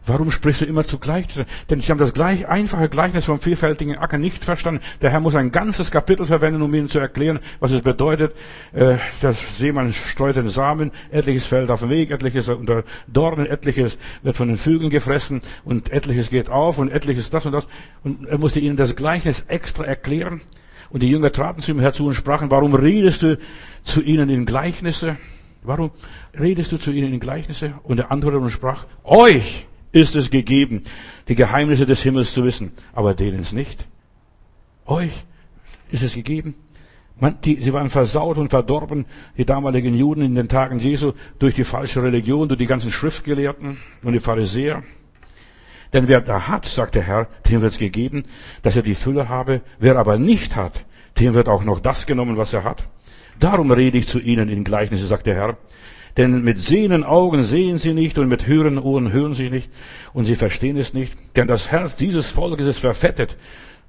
Warum sprichst du immer zugleich? Denn sie haben das gleich einfache Gleichnis vom vielfältigen Acker nicht verstanden. Der Herr muss ein ganzes Kapitel verwenden, um ihnen zu erklären, was es bedeutet. Äh, das Seemann streut den Samen, etliches fällt auf den Weg, etliches unter Dornen, etliches wird von den Vögeln gefressen und etliches geht auf und etliches das und das. Und er musste ihnen das Gleichnis extra erklären. Und die Jünger traten zu ihm herzu und sprachen, warum redest du zu ihnen in Gleichnisse? Warum redest du zu ihnen in Gleichnisse? Und er antwortete und sprach, euch ist es gegeben, die Geheimnisse des Himmels zu wissen, aber denen es nicht. Euch ist es gegeben. Man, die, sie waren versaut und verdorben, die damaligen Juden in den Tagen Jesu, durch die falsche Religion, durch die ganzen Schriftgelehrten und die Pharisäer. Denn wer da hat, sagt der Herr, dem wird es gegeben, dass er die Fülle habe. Wer aber nicht hat, dem wird auch noch das genommen, was er hat. Darum rede ich zu ihnen in Gleichnisse, sagt der Herr. Denn mit sehenden Augen sehen sie nicht und mit hörenden Ohren hören sie nicht und sie verstehen es nicht. Denn das Herz dieses Volkes ist verfettet.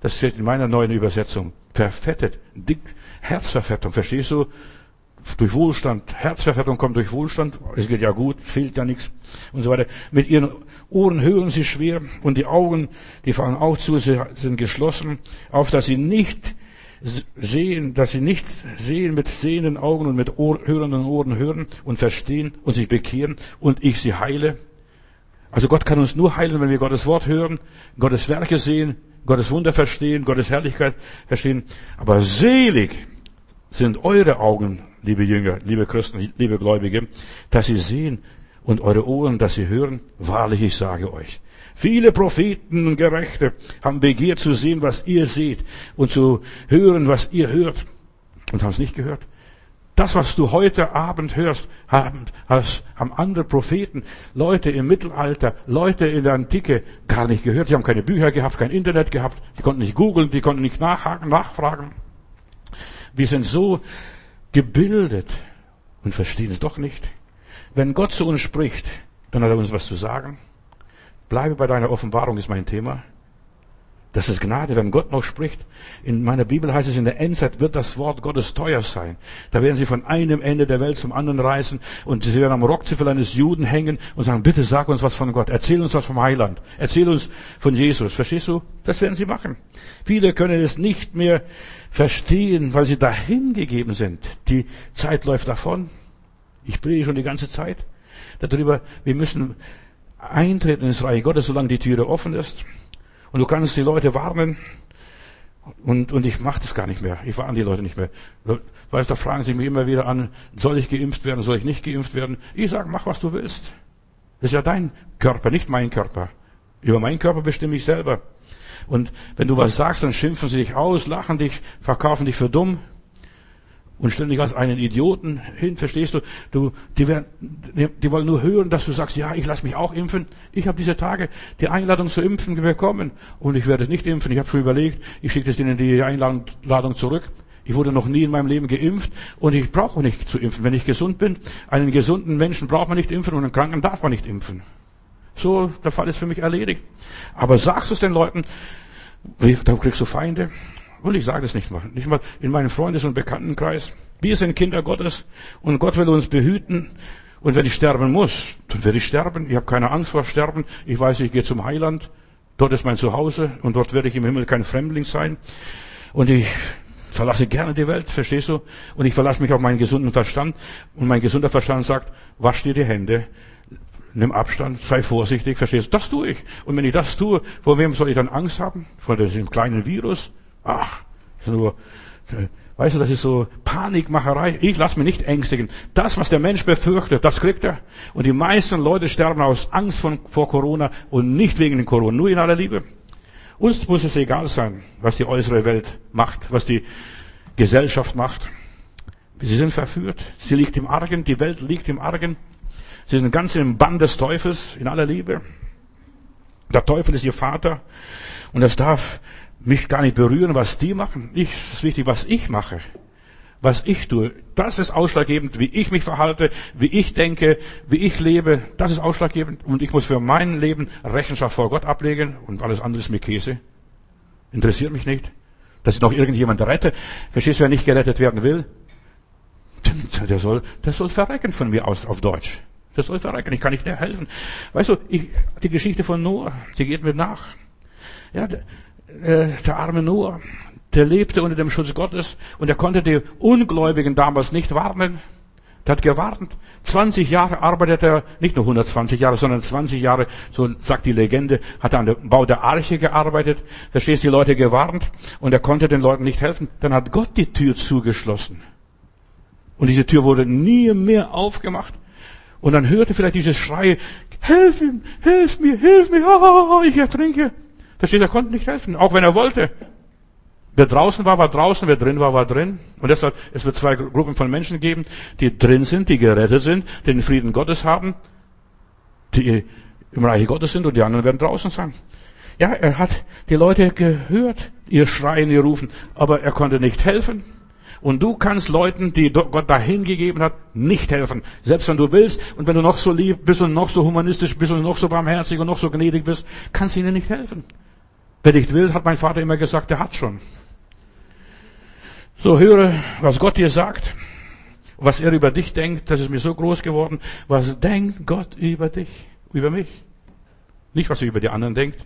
Das steht in meiner neuen Übersetzung. Verfettet. Dick. Herzverfettung. Verstehst du? Durch Wohlstand. Herzverfettung kommt durch Wohlstand. Es geht ja gut, fehlt ja nichts und so weiter. Mit ihren Ohren hören sie schwer und die Augen, die fangen auch zu, sie sind geschlossen, auf dass sie nicht sehen, dass sie nicht sehen mit sehenden Augen und mit Ohr, hörenden Ohren hören und verstehen und sich bekehren und ich sie heile. Also Gott kann uns nur heilen, wenn wir Gottes Wort hören, Gottes Werke sehen, Gottes Wunder verstehen, Gottes Herrlichkeit verstehen. Aber selig sind eure Augen, liebe Jünger, liebe Christen, liebe Gläubige, dass sie sehen und eure Ohren, dass sie hören. Wahrlich, ich sage euch, Viele Propheten und Gerechte haben begehrt zu sehen, was ihr seht und zu hören, was ihr hört und haben es nicht gehört. Das, was du heute Abend hörst, haben, haben andere Propheten, Leute im Mittelalter, Leute in der Antike gar nicht gehört. Sie haben keine Bücher gehabt, kein Internet gehabt, die konnten nicht googeln, die konnten nicht nachhaken, nachfragen. Wir sind so gebildet und verstehen es doch nicht. Wenn Gott zu uns spricht, dann hat er uns was zu sagen. Bleibe bei deiner Offenbarung ist mein Thema. Das ist Gnade, wenn Gott noch spricht. In meiner Bibel heißt es, in der Endzeit wird das Wort Gottes teuer sein. Da werden sie von einem Ende der Welt zum anderen reisen und sie werden am Rockzipfel eines Juden hängen und sagen, bitte sag uns was von Gott. Erzähl uns was vom Heiland. Erzähl uns von Jesus. Verstehst du? Das werden sie machen. Viele können es nicht mehr verstehen, weil sie dahin gegeben sind. Die Zeit läuft davon. Ich predige schon die ganze Zeit darüber, wir müssen eintreten ins Reich Gottes, solange die Türe offen ist. Und du kannst die Leute warnen. Und, und ich mache das gar nicht mehr. Ich warne die Leute nicht mehr. Weißt, da fragen sie mich immer wieder an, soll ich geimpft werden, soll ich nicht geimpft werden? Ich sage, mach, was du willst. Das ist ja dein Körper, nicht mein Körper. Über meinen Körper bestimme ich selber. Und wenn du was sagst, dann schimpfen sie dich aus, lachen dich, verkaufen dich für dumm und dich als einen Idioten hin, verstehst du? Du, die, werden, die wollen nur hören, dass du sagst, ja, ich lasse mich auch impfen. Ich habe diese Tage die Einladung zu impfen bekommen und ich werde nicht impfen. Ich habe schon überlegt, ich schicke denen die Einladung zurück. Ich wurde noch nie in meinem Leben geimpft und ich brauche nicht zu impfen, wenn ich gesund bin. Einen gesunden Menschen braucht man nicht impfen und einen Kranken darf man nicht impfen. So, der Fall ist für mich erledigt. Aber sagst du es den Leuten, da kriegst du Feinde. Und ich sage das nicht mal. Nicht mal in meinem Freundes- und Bekanntenkreis. Wir sind Kinder Gottes und Gott will uns behüten. Und wenn ich sterben muss, dann werde ich sterben. Ich habe keine Angst vor Sterben. Ich weiß, ich gehe zum Heiland. Dort ist mein Zuhause und dort werde ich im Himmel kein Fremdling sein. Und ich verlasse gerne die Welt, verstehst du? Und ich verlasse mich auf meinen gesunden Verstand. Und mein gesunder Verstand sagt, wasch dir die Hände, nimm Abstand, sei vorsichtig, verstehst du? Das tue ich. Und wenn ich das tue, vor wem soll ich dann Angst haben? Vor diesem kleinen Virus? Ach, nur, weißt du, das ist so Panikmacherei. Ich lasse mich nicht ängstigen. Das, was der Mensch befürchtet, das kriegt er. Und die meisten Leute sterben aus Angst von, vor Corona und nicht wegen den Corona, nur in aller Liebe. Uns muss es egal sein, was die äußere Welt macht, was die Gesellschaft macht. Sie sind verführt. Sie liegt im Argen. Die Welt liegt im Argen. Sie sind ganz im Bann des Teufels in aller Liebe. Der Teufel ist ihr Vater. Und das darf mich gar nicht berühren, was die machen. Ich, es ist wichtig, was ich mache. Was ich tue. Das ist ausschlaggebend, wie ich mich verhalte, wie ich denke, wie ich lebe. Das ist ausschlaggebend. Und ich muss für mein Leben Rechenschaft vor Gott ablegen. Und alles andere ist mir Käse. Interessiert mich nicht. Dass ich noch irgendjemand rette. Verstehst du, wer nicht gerettet werden will? Der soll, der soll verrecken von mir aus, auf Deutsch. Der soll verrecken. Ich kann nicht mehr helfen. Weißt du, ich, die Geschichte von Noah, die geht mir nach. Ja, äh, der arme Noah, der lebte unter dem Schutz Gottes und er konnte die Ungläubigen damals nicht warnen. Der hat gewarnt. 20 Jahre arbeitet er, nicht nur 120 Jahre, sondern 20 Jahre, so sagt die Legende, hat er an dem Bau der Arche gearbeitet. Verstehst, die Leute gewarnt und er konnte den Leuten nicht helfen. Dann hat Gott die Tür zugeschlossen. Und diese Tür wurde nie mehr aufgemacht. Und dann hörte vielleicht dieses Schrei, helf ihm, hilf mir, hilf mir, oh, ich ertrinke. Versteht, er konnte nicht helfen, auch wenn er wollte. Wer draußen war, war draußen, wer drin war, war drin. Und deshalb, es wird zwei Gruppen von Menschen geben, die drin sind, die gerettet sind, die den Frieden Gottes haben, die im Reich Gottes sind und die anderen werden draußen sein. Ja, er hat die Leute gehört, ihr Schreien, ihr Rufen, aber er konnte nicht helfen. Und du kannst Leuten, die Gott dahin gegeben hat, nicht helfen. Selbst wenn du willst und wenn du noch so lieb bist und noch so humanistisch bist und noch so barmherzig und noch so gnädig bist, kannst du ihnen nicht helfen. Wer nicht will, hat mein Vater immer gesagt, der hat schon. So höre, was Gott dir sagt, was er über dich denkt, das ist mir so groß geworden. Was denkt Gott über dich, über mich? Nicht, was er über die anderen denkt.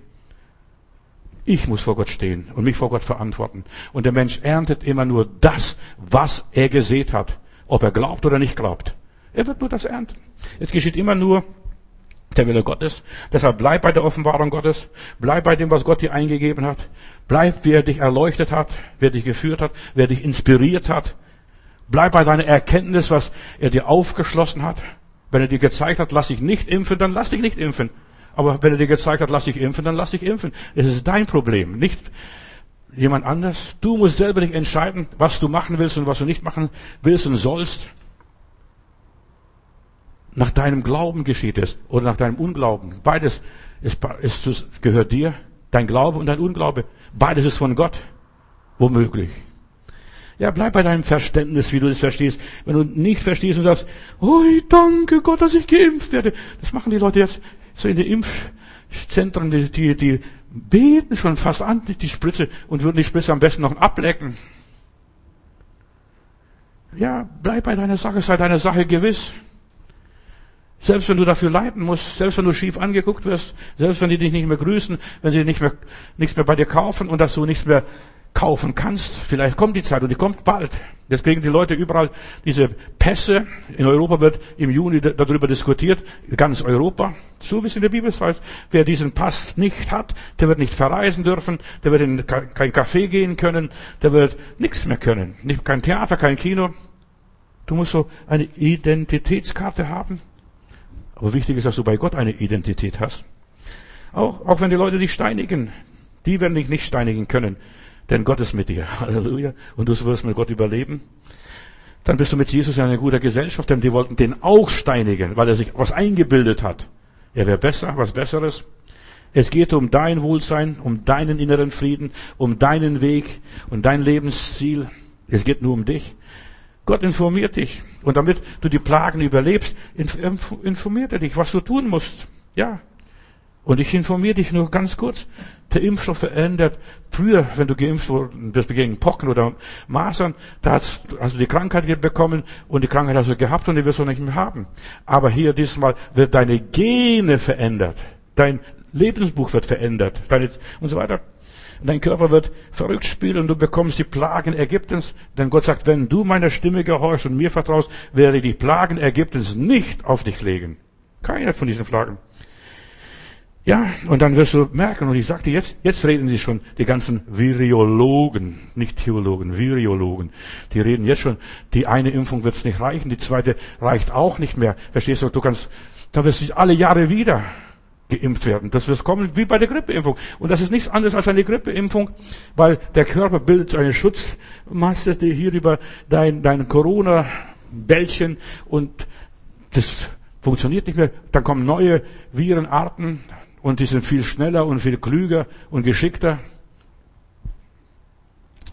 Ich muss vor Gott stehen und mich vor Gott verantworten. Und der Mensch erntet immer nur das, was er gesät hat. Ob er glaubt oder nicht glaubt. Er wird nur das ernten. Es geschieht immer nur der Wille Gottes. Deshalb bleib bei der Offenbarung Gottes. Bleib bei dem, was Gott dir eingegeben hat. Bleib, wer dich erleuchtet hat, wer dich geführt hat, wer dich inspiriert hat. Bleib bei deiner Erkenntnis, was er dir aufgeschlossen hat. Wenn er dir gezeigt hat, lass dich nicht impfen, dann lass dich nicht impfen. Aber wenn er dir gezeigt hat, lass dich impfen, dann lass dich impfen. Es ist dein Problem, nicht jemand anders. Du musst selber dich entscheiden, was du machen willst und was du nicht machen willst und sollst. Nach deinem Glauben geschieht es oder nach deinem Unglauben. Beides ist, ist, gehört dir. Dein Glaube und dein Unglaube. Beides ist von Gott. Womöglich. Ja, bleib bei deinem Verständnis, wie du das verstehst. Wenn du nicht verstehst und sagst, oh, ich danke Gott, dass ich geimpft werde. Das machen die Leute jetzt so in den Impfzentren, die, die, die beten schon fast an, die Spritze, und würden die Spritze am besten noch ablecken. Ja, bleib bei deiner Sache, sei deiner Sache gewiss. Selbst wenn du dafür leiden musst, selbst wenn du schief angeguckt wirst, selbst wenn die dich nicht mehr grüßen, wenn sie nicht mehr, nichts mehr bei dir kaufen und dass du nichts mehr kaufen kannst, vielleicht kommt die Zeit und die kommt bald. Jetzt kriegen die Leute überall diese Pässe. In Europa wird im Juni darüber diskutiert, ganz Europa. So wie es in der Bibel heißt. Wer diesen Pass nicht hat, der wird nicht verreisen dürfen, der wird in kein Café gehen können, der wird nichts mehr können. Kein Theater, kein Kino. Du musst so eine Identitätskarte haben. Aber wichtig ist, dass du bei Gott eine Identität hast. Auch, auch wenn die Leute dich steinigen, die werden dich nicht steinigen können, denn Gott ist mit dir. Halleluja. Und du wirst mit Gott überleben. Dann bist du mit Jesus in einer guten Gesellschaft, denn die wollten den auch steinigen, weil er sich was eingebildet hat. Er wäre besser, was Besseres. Es geht um dein Wohlsein, um deinen inneren Frieden, um deinen Weg und dein Lebensziel. Es geht nur um dich. Gott informiert dich. Und damit du die Plagen überlebst, informiert er dich, was du tun musst. Ja. Und ich informiere dich nur ganz kurz. Der Impfstoff verändert. Früher, wenn du geimpft wurdest gegen Pocken oder Masern, da hast, hast du die Krankheit bekommen und die Krankheit hast du gehabt und die wirst du nicht mehr haben. Aber hier diesmal wird deine Gene verändert. Dein Lebensbuch wird verändert. Deine, und so weiter. Dein Körper wird verrückt spielen und du bekommst die Plagen Ägyptens. Denn Gott sagt, wenn du meiner Stimme gehorchst und mir vertraust, werde ich die Plagen Ägyptens nicht auf dich legen. Keine von diesen Plagen. Ja, und dann wirst du merken, und ich sagte jetzt, jetzt reden sie schon, die ganzen Viriologen, nicht Theologen, Viriologen, die reden jetzt schon, die eine Impfung wird es nicht reichen, die zweite reicht auch nicht mehr. Verstehst du, du kannst, da wirst du alle Jahre wieder geimpft werden. Das wird kommen wie bei der Grippeimpfung. Und das ist nichts anderes als eine Grippeimpfung, weil der Körper bildet eine Schutzmasse die hier über dein, dein Corona-Bällchen und das funktioniert nicht mehr. Dann kommen neue Virenarten, und die sind viel schneller und viel klüger und geschickter.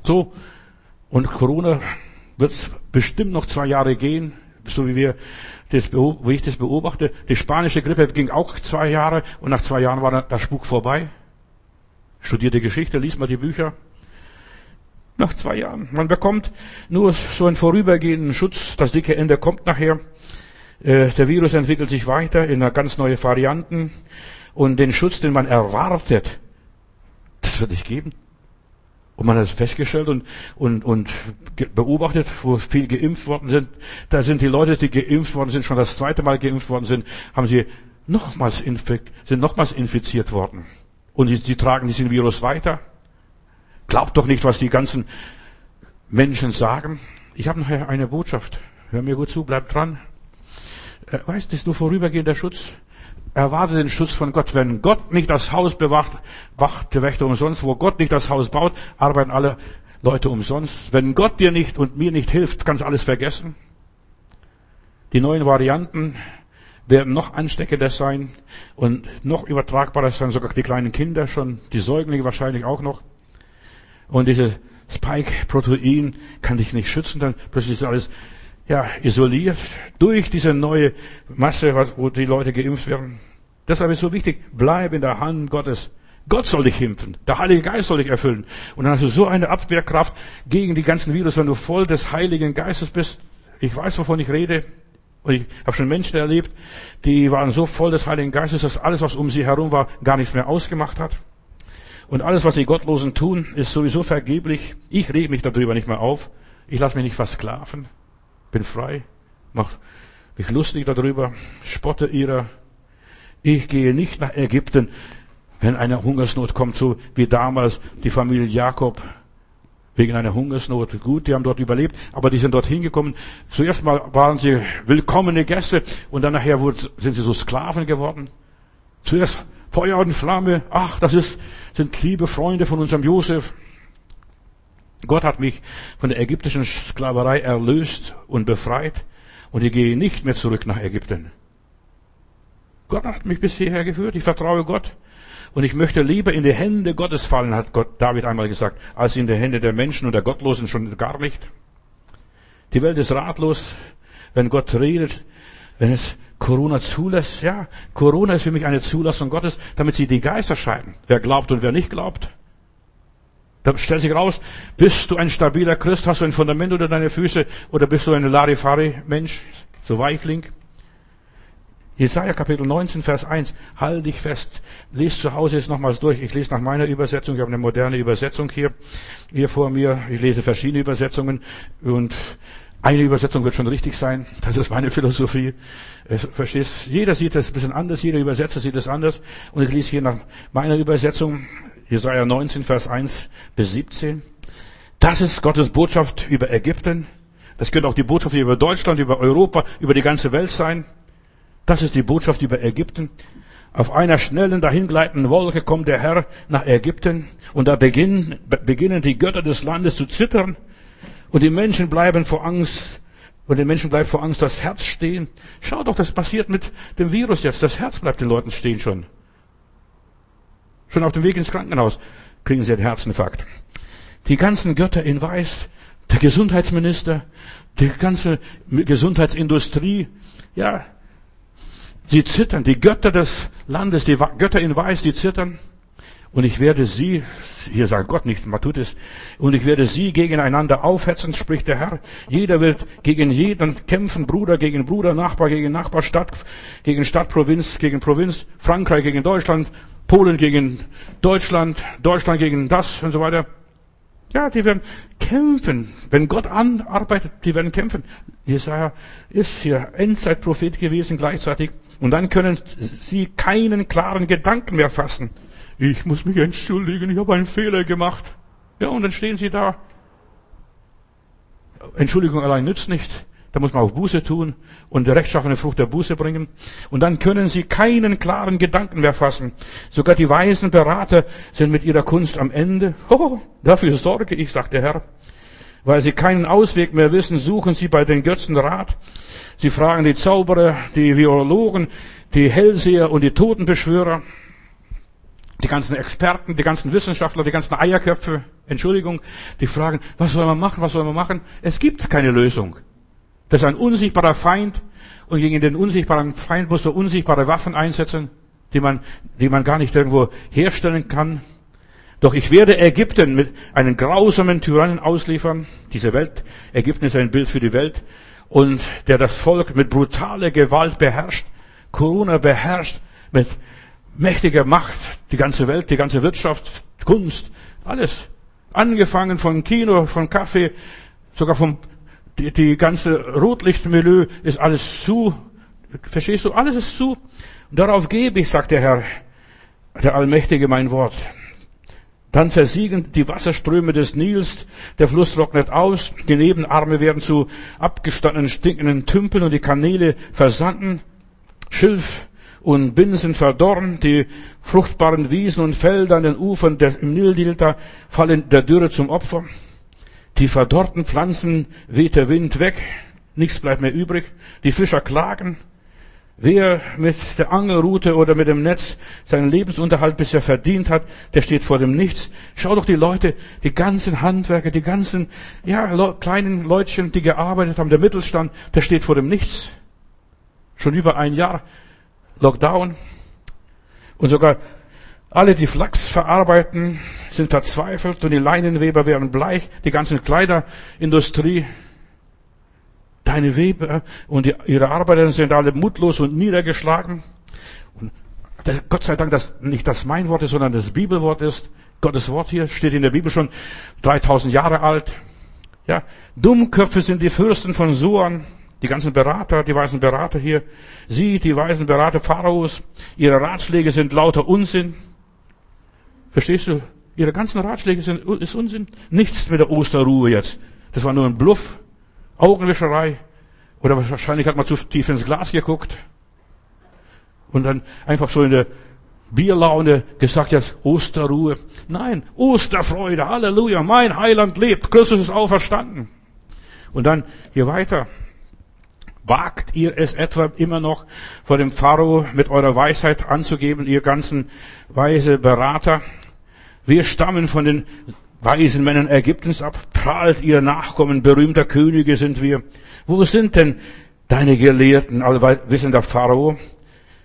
So, und Corona wird es bestimmt noch zwei Jahre gehen, so wie wir das, wie ich das beobachte. Die spanische Grippe ging auch zwei Jahre und nach zwei Jahren war der Spuk vorbei. Studierte Geschichte, liest mal die Bücher. Nach zwei Jahren. Man bekommt nur so einen vorübergehenden Schutz. Das dicke Ende kommt nachher. Äh, der Virus entwickelt sich weiter in ganz neue Varianten und den Schutz, den man erwartet, das wird nicht geben. Und man hat es festgestellt und, und, und beobachtet, wo viel geimpft worden sind. Da sind die Leute, die geimpft worden sind, schon das zweite Mal geimpft worden sind, haben sie nochmals, sind nochmals infiziert worden. Und sie, sie tragen diesen Virus weiter. Glaubt doch nicht, was die ganzen Menschen sagen. Ich habe nachher eine Botschaft. Hör mir gut zu, bleib dran. Äh, weißt, das ist nur vorübergehender Schutz. Erwarte den Schutz von Gott. Wenn Gott nicht das Haus bewacht, wacht der Wächter umsonst. Wo Gott nicht das Haus baut, arbeiten alle Leute umsonst. Wenn Gott dir nicht und mir nicht hilft, kannst du alles vergessen. Die neuen Varianten werden noch ansteckender sein und noch übertragbarer sein, sogar die kleinen Kinder schon, die Säuglinge wahrscheinlich auch noch. Und diese Spike-Protein kann dich nicht schützen, dann plötzlich ist alles ja, isoliert durch diese neue Masse, wo die Leute geimpft werden. Deshalb ist so wichtig, bleib in der Hand Gottes. Gott soll dich impfen. Der Heilige Geist soll dich erfüllen. Und dann hast du so eine Abwehrkraft gegen die ganzen Virus, wenn du voll des Heiligen Geistes bist. Ich weiß, wovon ich rede. Und ich habe schon Menschen erlebt, die waren so voll des Heiligen Geistes, dass alles, was um sie herum war, gar nichts mehr ausgemacht hat. Und alles, was die Gottlosen tun, ist sowieso vergeblich. Ich rege mich darüber nicht mehr auf. Ich lasse mich nicht versklaven bin frei, mach mich lustig darüber, spotte ihrer. Ich gehe nicht nach Ägypten, wenn eine Hungersnot kommt, so wie damals die Familie Jakob wegen einer Hungersnot. Gut, die haben dort überlebt, aber die sind dort hingekommen. Zuerst mal waren sie willkommene Gäste und dann nachher sind sie so Sklaven geworden. Zuerst Feuer und Flamme. Ach, das ist, sind liebe Freunde von unserem Josef. Gott hat mich von der ägyptischen Sklaverei erlöst und befreit und ich gehe nicht mehr zurück nach Ägypten. Gott hat mich bis hierher geführt. Ich vertraue Gott. Und ich möchte lieber in die Hände Gottes fallen, hat Gott David einmal gesagt, als in die Hände der Menschen und der Gottlosen schon gar nicht. Die Welt ist ratlos, wenn Gott redet, wenn es Corona zulässt. Ja, Corona ist für mich eine Zulassung Gottes, damit sie die Geister scheiden. Wer glaubt und wer nicht glaubt. Da stellt sich raus, bist du ein stabiler Christ, hast du ein Fundament unter deine Füße oder bist du ein Larifari-Mensch, so Weichling? Jesaja Kapitel 19, Vers 1. Halt dich fest. Lies zu Hause jetzt nochmals durch. Ich lese nach meiner Übersetzung. Ich habe eine moderne Übersetzung hier, hier vor mir. Ich lese verschiedene Übersetzungen und eine Übersetzung wird schon richtig sein. Das ist meine Philosophie. Verstehst? Jeder sieht das ein bisschen anders. Jeder Übersetzer sieht es anders. Und ich lese hier nach meiner Übersetzung. Jesaja 19, Vers 1 bis 17. Das ist Gottes Botschaft über Ägypten. Das könnte auch die Botschaft über Deutschland, über Europa, über die ganze Welt sein. Das ist die Botschaft über Ägypten. Auf einer schnellen, dahingleitenden Wolke kommt der Herr nach Ägypten und da beginnen, beginnen die Götter des Landes zu zittern und die Menschen bleiben vor Angst und den Menschen bleibt vor Angst das Herz stehen. Schau doch, das passiert mit dem Virus jetzt. Das Herz bleibt den Leuten stehen schon. Schon auf dem Weg ins Krankenhaus kriegen sie einen Herzinfarkt. Die ganzen Götter in Weiß, der Gesundheitsminister, die ganze Gesundheitsindustrie, ja, Sie zittern, die Götter des Landes, die Götter in Weiß, die zittern. Und ich werde sie, hier sagt Gott nicht, man tut es, und ich werde sie gegeneinander aufhetzen, spricht der Herr. Jeder wird gegen jeden kämpfen, Bruder gegen Bruder, Nachbar gegen Nachbar, Stadt gegen Stadt, Provinz gegen Provinz, Frankreich gegen Deutschland, Polen gegen Deutschland, Deutschland gegen das und so weiter. Ja, die werden kämpfen. Wenn Gott anarbeitet, die werden kämpfen. Jesaja ist hier Endzeitprophet gewesen gleichzeitig. Und dann können sie keinen klaren Gedanken mehr fassen. Ich muss mich entschuldigen, ich habe einen Fehler gemacht. Ja, und dann stehen sie da. Entschuldigung allein nützt nicht. Da muss man auch Buße tun und die rechtschaffene Frucht der Buße bringen. Und dann können sie keinen klaren Gedanken mehr fassen. Sogar die weisen Berater sind mit ihrer Kunst am Ende. Oh, dafür sorge ich, sagt der Herr. Weil sie keinen Ausweg mehr wissen, suchen sie bei den Götzen Rat. Sie fragen die Zauberer, die Virologen, die Hellseher und die Totenbeschwörer, die ganzen Experten, die ganzen Wissenschaftler, die ganzen Eierköpfe, Entschuldigung, die fragen, was soll man machen, was soll man machen? Es gibt keine Lösung. Das ist ein unsichtbarer Feind und gegen den unsichtbaren Feind muss man unsichtbare Waffen einsetzen, die man, die man gar nicht irgendwo herstellen kann. Doch ich werde Ägypten mit einem grausamen Tyrannen ausliefern. Diese Welt, Ägypten ist ein Bild für die Welt und der das Volk mit brutaler Gewalt beherrscht. Corona beherrscht mit mächtiger Macht die ganze Welt, die ganze Wirtschaft, Kunst, alles. Angefangen vom Kino, vom Kaffee, sogar vom, die, die ganze Rotlichtmilieu ist alles zu. Verstehst du? Alles ist zu. Und darauf gebe ich, sagt der Herr, der Allmächtige, mein Wort. Dann versiegen die Wasserströme des Nils, der Fluss trocknet aus, die Nebenarme werden zu abgestandenen, stinkenden Tümpeln und die Kanäle versanden, Schilf und Binsen verdorren, die fruchtbaren Wiesen und Felder an den Ufern des Nildelta fallen der Dürre zum Opfer. Die verdorrten Pflanzen weht der Wind weg, nichts bleibt mehr übrig, die Fischer klagen, Wer mit der Angelrute oder mit dem Netz seinen Lebensunterhalt bisher verdient hat, der steht vor dem Nichts. Schau doch die Leute, die ganzen Handwerker, die ganzen, ja, kleinen Leutchen, die gearbeitet haben, der Mittelstand, der steht vor dem Nichts. Schon über ein Jahr Lockdown. Und sogar alle, die Flachs verarbeiten, sind verzweifelt und die Leinenweber werden bleich, die ganze Kleiderindustrie Deine Weber und ihre Arbeiter sind alle mutlos und niedergeschlagen. Und das, Gott sei Dank, dass nicht das mein Wort ist, sondern das Bibelwort ist. Gottes Wort hier steht in der Bibel schon 3000 Jahre alt. Ja, Dummköpfe sind die Fürsten von Suan, die ganzen Berater, die weisen Berater hier. Sie, die weisen Berater Pharaos, ihre Ratschläge sind lauter Unsinn. Verstehst du? Ihre ganzen Ratschläge sind ist Unsinn. Nichts mit der Osterruhe jetzt. Das war nur ein Bluff. Augenwischerei. Oder wahrscheinlich hat man zu tief ins Glas geguckt. Und dann einfach so in der, Bierlaune gesagt, jetzt Osterruhe. Nein, Osterfreude, Halleluja, mein Heiland lebt, Christus ist auferstanden. Und dann hier weiter. Wagt ihr es etwa immer noch vor dem Pharao mit eurer Weisheit anzugeben, ihr ganzen weise Berater? Wir stammen von den weisen Männern Ägyptens ab, prahlt ihr Nachkommen, berühmter Könige sind wir. Wo sind denn deine Gelehrten, allwissender Pharao?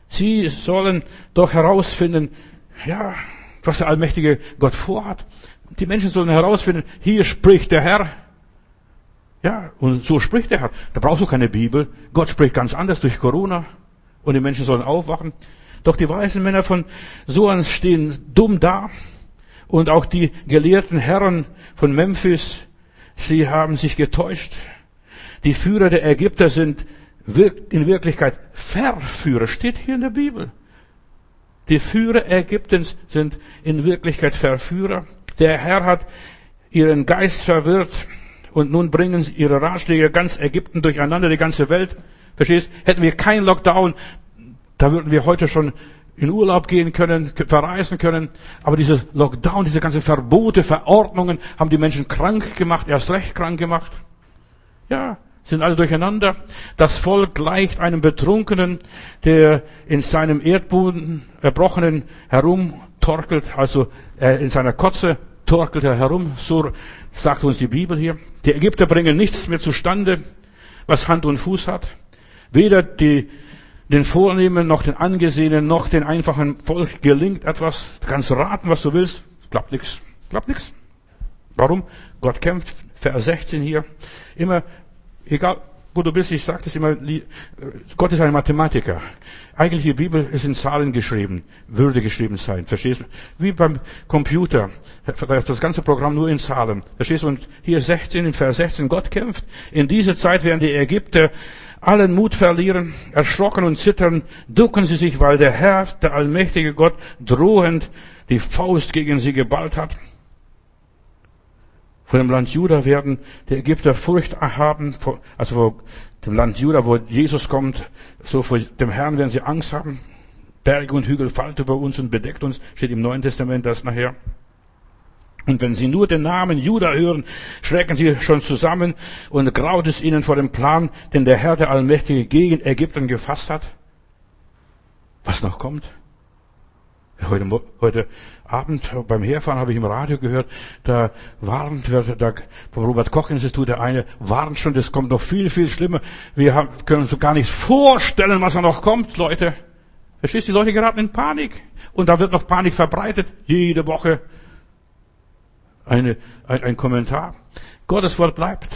Sie sollen doch herausfinden, ja, was der allmächtige Gott vorhat. Die Menschen sollen herausfinden, hier spricht der Herr. Ja, und so spricht der Herr. Da brauchst du keine Bibel. Gott spricht ganz anders durch Corona. Und die Menschen sollen aufwachen. Doch die weisen Männer von Soan stehen dumm da. Und auch die gelehrten Herren von Memphis, sie haben sich getäuscht. Die Führer der Ägypter sind in Wirklichkeit Verführer, steht hier in der Bibel. Die Führer Ägyptens sind in Wirklichkeit Verführer. Der Herr hat ihren Geist verwirrt und nun bringen sie ihre Ratschläge ganz Ägypten durcheinander, die ganze Welt. Verstehst? Hätten wir keinen Lockdown, da würden wir heute schon in Urlaub gehen können, verreisen können. Aber diese Lockdown, diese ganzen Verbote, Verordnungen haben die Menschen krank gemacht, erst recht krank gemacht. Ja, sind alle durcheinander. Das Volk gleicht einem Betrunkenen, der in seinem Erdboden erbrochenen herumtorkelt, also äh, in seiner Kotze torkelt er herum. So sagt uns die Bibel hier. Die Ägypter bringen nichts mehr zustande, was Hand und Fuß hat. Weder die, den Vornehmen, noch den Angesehenen, noch den einfachen Volk gelingt etwas. Du kannst raten, was du willst. Klappt nichts. Klappt nichts. Warum? Gott kämpft. Vers 16 hier. Immer egal wo du bist, ich sage das immer, Gott ist ein Mathematiker. Eigentlich die Bibel ist in Zahlen geschrieben, würde geschrieben sein, verstehst du? Wie beim Computer, das ganze Programm nur in Zahlen, verstehst du? Und hier 16, in Vers 16, Gott kämpft. In dieser Zeit werden die Ägypter allen Mut verlieren, erschrocken und zittern, ducken sie sich, weil der Herr, der allmächtige Gott, drohend die Faust gegen sie geballt hat. Vor dem Land Juda werden die Ägypter Furcht haben, also vor dem Land Juda, wo Jesus kommt, so vor dem Herrn werden sie Angst haben. Berge und Hügel fallen über uns und bedeckt uns, steht im Neuen Testament das nachher. Und wenn sie nur den Namen Juda hören, schrecken sie schon zusammen und graut es ihnen vor dem Plan, den der Herr der Allmächtige gegen Ägypten gefasst hat. Was noch kommt? Heute, heute Abend beim Herfahren habe ich im Radio gehört, da warnt wird, da vom Robert Koch Institut der eine warnt schon, das kommt noch viel, viel schlimmer. Wir haben, können uns gar nicht vorstellen, was da noch kommt, Leute. Verstehst du, die Leute geraten in Panik. Und da wird noch Panik verbreitet. Jede Woche eine, ein, ein Kommentar. Gottes Wort bleibt.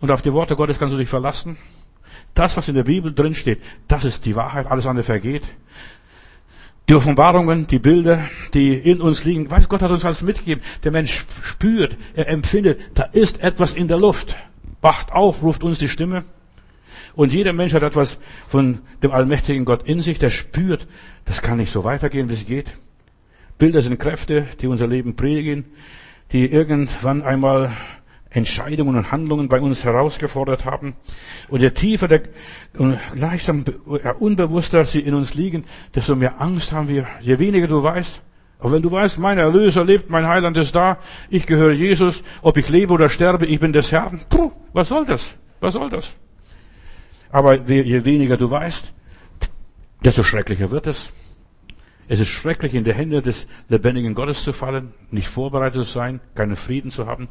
Und auf die Worte Gottes kannst du dich verlassen. Das, was in der Bibel drin steht, das ist die Wahrheit. Alles andere vergeht. Die Offenbarungen, die Bilder, die in uns liegen, weiß Gott hat uns alles mitgegeben. Der Mensch spürt, er empfindet, da ist etwas in der Luft. Wacht auf, ruft uns die Stimme. Und jeder Mensch hat etwas von dem allmächtigen Gott in sich, der spürt, das kann nicht so weitergehen, wie es geht. Bilder sind Kräfte, die unser Leben prägen, die irgendwann einmal Entscheidungen und Handlungen bei uns herausgefordert haben. Und je tiefer der, und gleichsam unbewusster sie in uns liegen, desto mehr Angst haben wir. Je weniger du weißt, aber wenn du weißt, mein Erlöser lebt, mein Heiland ist da, ich gehöre Jesus, ob ich lebe oder sterbe, ich bin des Herrn. Puh, was soll das? Was soll das? Aber je weniger du weißt, desto schrecklicher wird es. Es ist schrecklich, in die Hände des lebendigen Gottes zu fallen, nicht vorbereitet zu sein, keinen Frieden zu haben.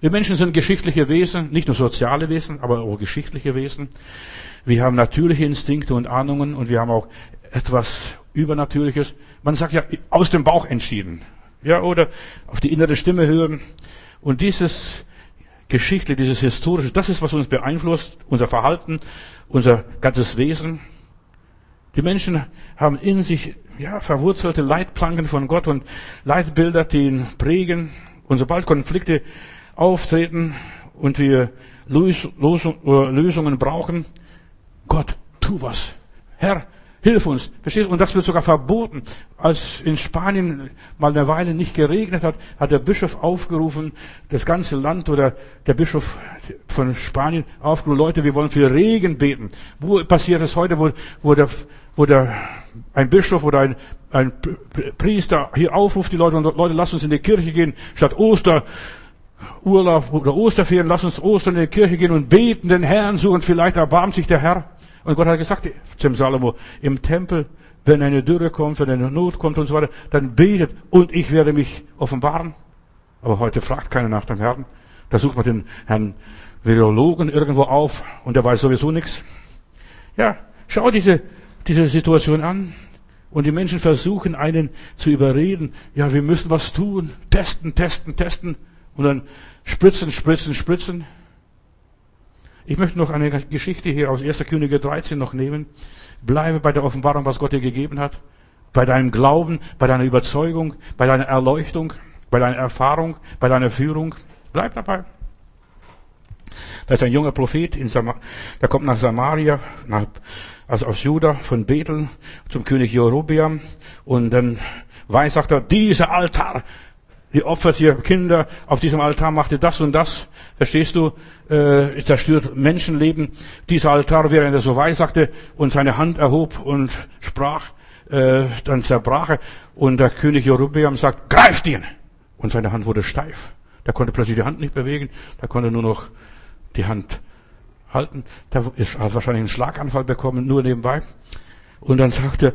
Wir Menschen sind geschichtliche Wesen, nicht nur soziale Wesen, aber auch geschichtliche Wesen. Wir haben natürliche Instinkte und Ahnungen und wir haben auch etwas Übernatürliches. Man sagt ja, aus dem Bauch entschieden. Ja, oder auf die innere Stimme hören. Und dieses Geschichtliche, dieses Historische, das ist, was uns beeinflusst, unser Verhalten, unser ganzes Wesen. Die Menschen haben in sich, ja, verwurzelte Leitplanken von Gott und Leitbilder, die ihn prägen. Und sobald Konflikte auftreten und wir Lösungen brauchen, Gott, tu was. Herr, hilf uns. Verstehst du? Und das wird sogar verboten. Als in Spanien mal eine Weile nicht geregnet hat, hat der Bischof aufgerufen, das ganze Land oder der Bischof von Spanien aufgerufen, Leute, wir wollen für Regen beten. Wo passiert es heute, wo, wo der oder ein Bischof oder ein, ein Priester hier aufruft die Leute und Leute, lasst uns in die Kirche gehen, statt Oster, Urlaub oder Osterferien, lasst uns Ostern in die Kirche gehen und beten, den Herrn suchen, vielleicht erbarmt sich der Herr. Und Gott hat gesagt zum Salomo, im Tempel, wenn eine Dürre kommt, wenn eine Not kommt und so weiter, dann betet und ich werde mich offenbaren. Aber heute fragt keiner nach dem Herrn. Da sucht man den Herrn Virologen irgendwo auf und der weiß sowieso nichts. Ja, schau diese, diese Situation an. Und die Menschen versuchen einen zu überreden. Ja, wir müssen was tun. Testen, testen, testen. Und dann spritzen, spritzen, spritzen. Ich möchte noch eine Geschichte hier aus 1. Könige 13 noch nehmen. Bleibe bei der Offenbarung, was Gott dir gegeben hat. Bei deinem Glauben, bei deiner Überzeugung, bei deiner Erleuchtung, bei deiner Erfahrung, bei deiner Führung. Bleib dabei. Da ist ein junger Prophet, in Sam der kommt nach Samaria, nach, also aus Juda, von Bethel, zum König Jerobeam. Und dann weiß, sagt er, dieser Altar, die opfert hier Kinder, auf diesem Altar macht ihr das und das. Verstehst du? Äh, zerstört Menschenleben. Dieser Altar, während er so weiß, sagte, und seine Hand erhob und sprach, äh, dann zerbrach er. Und der König Jerobeam sagt, greift ihn! Und seine Hand wurde steif. Der konnte plötzlich die Hand nicht bewegen, der konnte nur noch die Hand halten. Der ist, hat wahrscheinlich einen Schlaganfall bekommen, nur nebenbei. Und dann sagte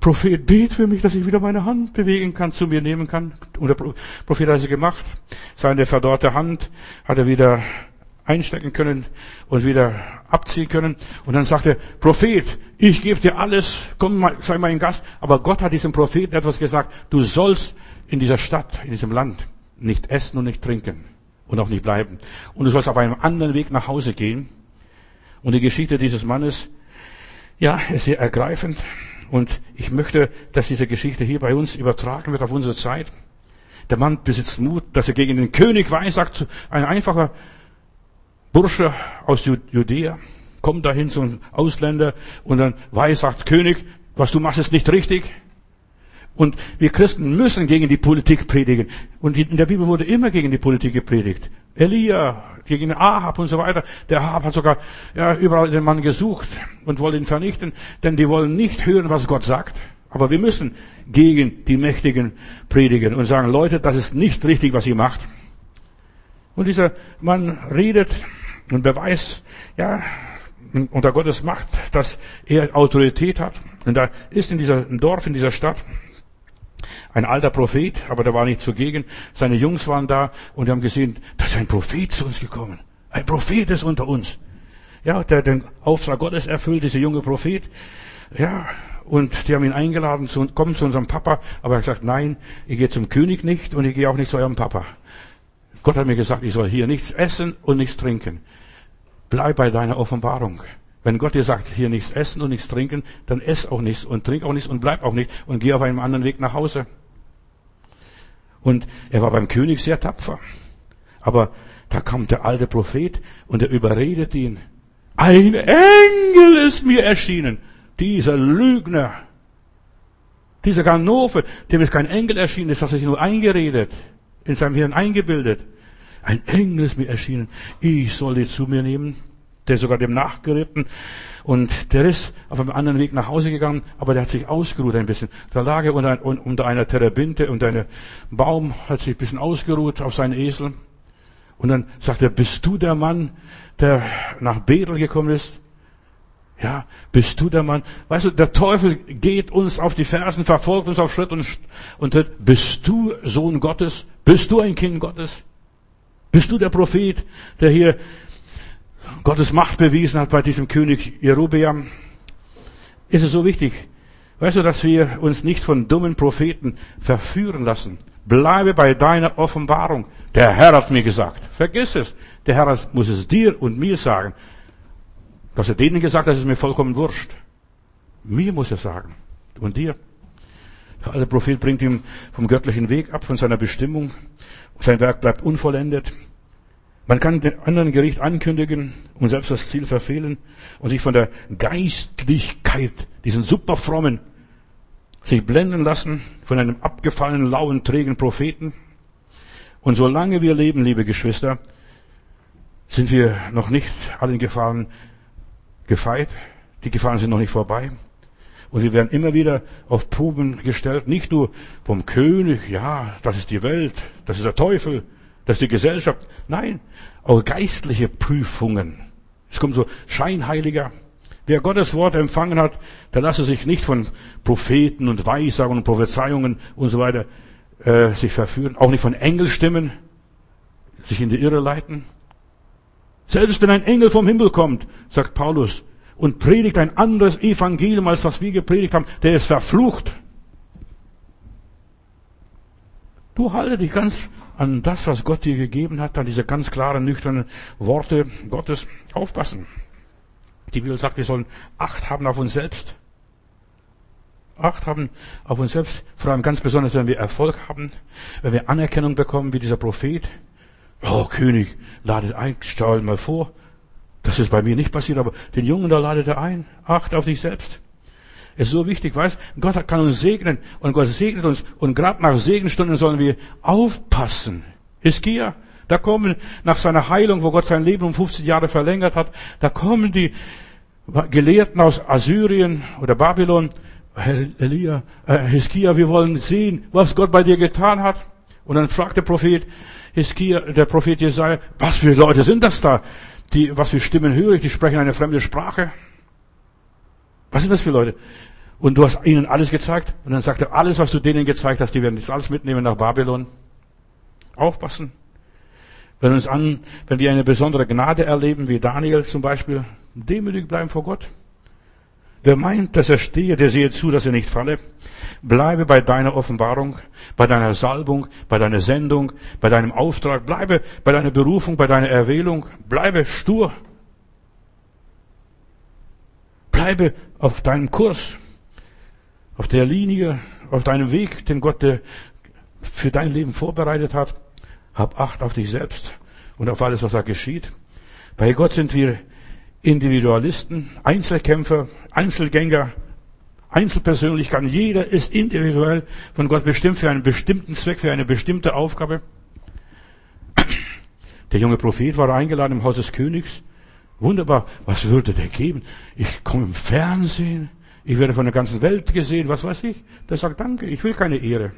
Prophet, bet für mich, dass ich wieder meine Hand bewegen kann, zu mir nehmen kann. Und der Prophet hat es gemacht. Seine verdorrte Hand hat er wieder einstecken können und wieder abziehen können. Und dann sagte Prophet, ich gebe dir alles, komm mal, sei mein Gast. Aber Gott hat diesem Propheten etwas gesagt, du sollst in dieser Stadt, in diesem Land nicht essen und nicht trinken und auch nicht bleiben. Und du sollst auf einem anderen Weg nach Hause gehen. Und die Geschichte dieses Mannes, ja, ist sehr ergreifend. Und ich möchte, dass diese Geschichte hier bei uns übertragen wird auf unsere Zeit. Der Mann besitzt Mut, dass er gegen den König weissagt. Ein einfacher Bursche aus Judäa kommt dahin zu einem Ausländer und dann weissagt, König, was du machst ist nicht richtig. Und wir Christen müssen gegen die Politik predigen. Und in der Bibel wurde immer gegen die Politik gepredigt. Elia, gegen Ahab und so weiter. Der Ahab hat sogar ja, überall den Mann gesucht und wollte ihn vernichten, denn die wollen nicht hören, was Gott sagt. Aber wir müssen gegen die Mächtigen predigen und sagen, Leute, das ist nicht richtig, was ihr macht. Und dieser Mann redet und beweist, ja, unter Gottes Macht, dass er Autorität hat. Und da ist in diesem Dorf, in dieser Stadt, ein alter Prophet, aber der war nicht zugegen. Seine Jungs waren da und die haben gesehen, da ist ein Prophet zu uns gekommen. Ein Prophet ist unter uns. Ja, der den Auftrag Gottes erfüllt, dieser junge Prophet. Ja, und die haben ihn eingeladen, zu, komm zu unserem Papa. Aber er hat gesagt, nein, ich gehe zum König nicht und ich gehe auch nicht zu eurem Papa. Gott hat mir gesagt, ich soll hier nichts essen und nichts trinken. Bleib bei deiner Offenbarung. Wenn Gott dir sagt, hier nichts essen und nichts trinken, dann ess auch nichts und trink auch nichts und bleib auch nicht und geh auf einem anderen Weg nach Hause. Und er war beim König sehr tapfer. Aber da kam der alte Prophet und er überredet ihn. Ein Engel ist mir erschienen. Dieser Lügner. Dieser Ganove, dem ist kein Engel erschienen, das hat sich nur eingeredet, in seinem Hirn eingebildet. Ein Engel ist mir erschienen. Ich soll die zu mir nehmen der sogar dem nachgeritten. Und der ist auf einem anderen Weg nach Hause gegangen, aber der hat sich ausgeruht ein bisschen. Da lag er unter, unter einer Terebinte und ein Baum hat sich ein bisschen ausgeruht auf seinen Esel. Und dann sagt er, bist du der Mann, der nach Bethel gekommen ist? Ja, bist du der Mann? Weißt du, der Teufel geht uns auf die Fersen, verfolgt uns auf Schritt und, und bist du Sohn Gottes? Bist du ein Kind Gottes? Bist du der Prophet, der hier Gottes Macht bewiesen hat bei diesem König Jerobeam, ist es so wichtig. Weißt du, dass wir uns nicht von dummen Propheten verführen lassen. Bleibe bei deiner Offenbarung. Der Herr hat mir gesagt. Vergiss es. Der Herr muss es dir und mir sagen. Dass er denen gesagt hat, ist mir vollkommen wurscht. Mir muss er sagen. Und dir. Der alte Prophet bringt ihn vom göttlichen Weg ab, von seiner Bestimmung. Sein Werk bleibt unvollendet. Man kann den anderen Gericht ankündigen und selbst das Ziel verfehlen und sich von der Geistlichkeit, diesen superfrommen, sich blenden lassen von einem abgefallenen, lauen, trägen Propheten. Und solange wir leben, liebe Geschwister, sind wir noch nicht allen Gefahren gefeit. Die Gefahren sind noch nicht vorbei. Und wir werden immer wieder auf Proben gestellt, nicht nur vom König, ja, das ist die Welt, das ist der Teufel, das ist die Gesellschaft. Nein, auch geistliche Prüfungen. Es kommt so scheinheiliger. Wer Gottes Wort empfangen hat, der lasse sich nicht von Propheten und Weissagungen und Prophezeiungen und so weiter äh, sich verführen, auch nicht von Engelstimmen sich in die Irre leiten. Selbst wenn ein Engel vom Himmel kommt, sagt Paulus, und predigt ein anderes Evangelium, als das wir gepredigt haben, der ist verflucht. Du halte dich ganz an das, was Gott dir gegeben hat, an diese ganz klaren, nüchternen Worte Gottes aufpassen. Die Bibel sagt, wir sollen Acht haben auf uns selbst. Acht haben auf uns selbst, vor allem ganz besonders, wenn wir Erfolg haben, wenn wir Anerkennung bekommen, wie dieser Prophet. Oh, König, ladet ein, stell mal vor. Das ist bei mir nicht passiert, aber den Jungen, da ladet er ein. Acht auf dich selbst. Ist so wichtig, weißt, Gott kann uns segnen und Gott segnet uns und gerade nach Segenstunden sollen wir aufpassen. Hiskia, da kommen nach seiner Heilung, wo Gott sein Leben um 15 Jahre verlängert hat, da kommen die Gelehrten aus Assyrien oder Babylon, Elia, äh, Hiskia, wir wollen sehen, was Gott bei dir getan hat. Und dann fragt der Prophet, Hiskia, der Prophet Jesaja, was für Leute sind das da? Die, was für Stimmen höre ich? Die sprechen eine fremde Sprache. Was sind das für Leute? Und du hast ihnen alles gezeigt. Und dann sagt er, alles, was du denen gezeigt hast, die werden das alles mitnehmen nach Babylon. Aufpassen. Wenn uns an, wenn wir eine besondere Gnade erleben, wie Daniel zum Beispiel, demütig bleiben vor Gott. Wer meint, dass er stehe, der sehe zu, dass er nicht falle. Bleibe bei deiner Offenbarung, bei deiner Salbung, bei deiner Sendung, bei deinem Auftrag. Bleibe bei deiner Berufung, bei deiner Erwählung. Bleibe stur. Bleibe auf deinem Kurs, auf der Linie, auf deinem Weg, den Gott für dein Leben vorbereitet hat. Hab Acht auf dich selbst und auf alles, was da geschieht. Bei Gott sind wir Individualisten, Einzelkämpfer, Einzelgänger, Einzelpersönlichkeiten. Jeder ist individuell von Gott bestimmt für einen bestimmten Zweck, für eine bestimmte Aufgabe. Der junge Prophet war eingeladen im Haus des Königs. Wunderbar. Was würde der geben? Ich komme im Fernsehen. Ich werde von der ganzen Welt gesehen. Was weiß ich? Der sagt, danke, ich will keine Ehre.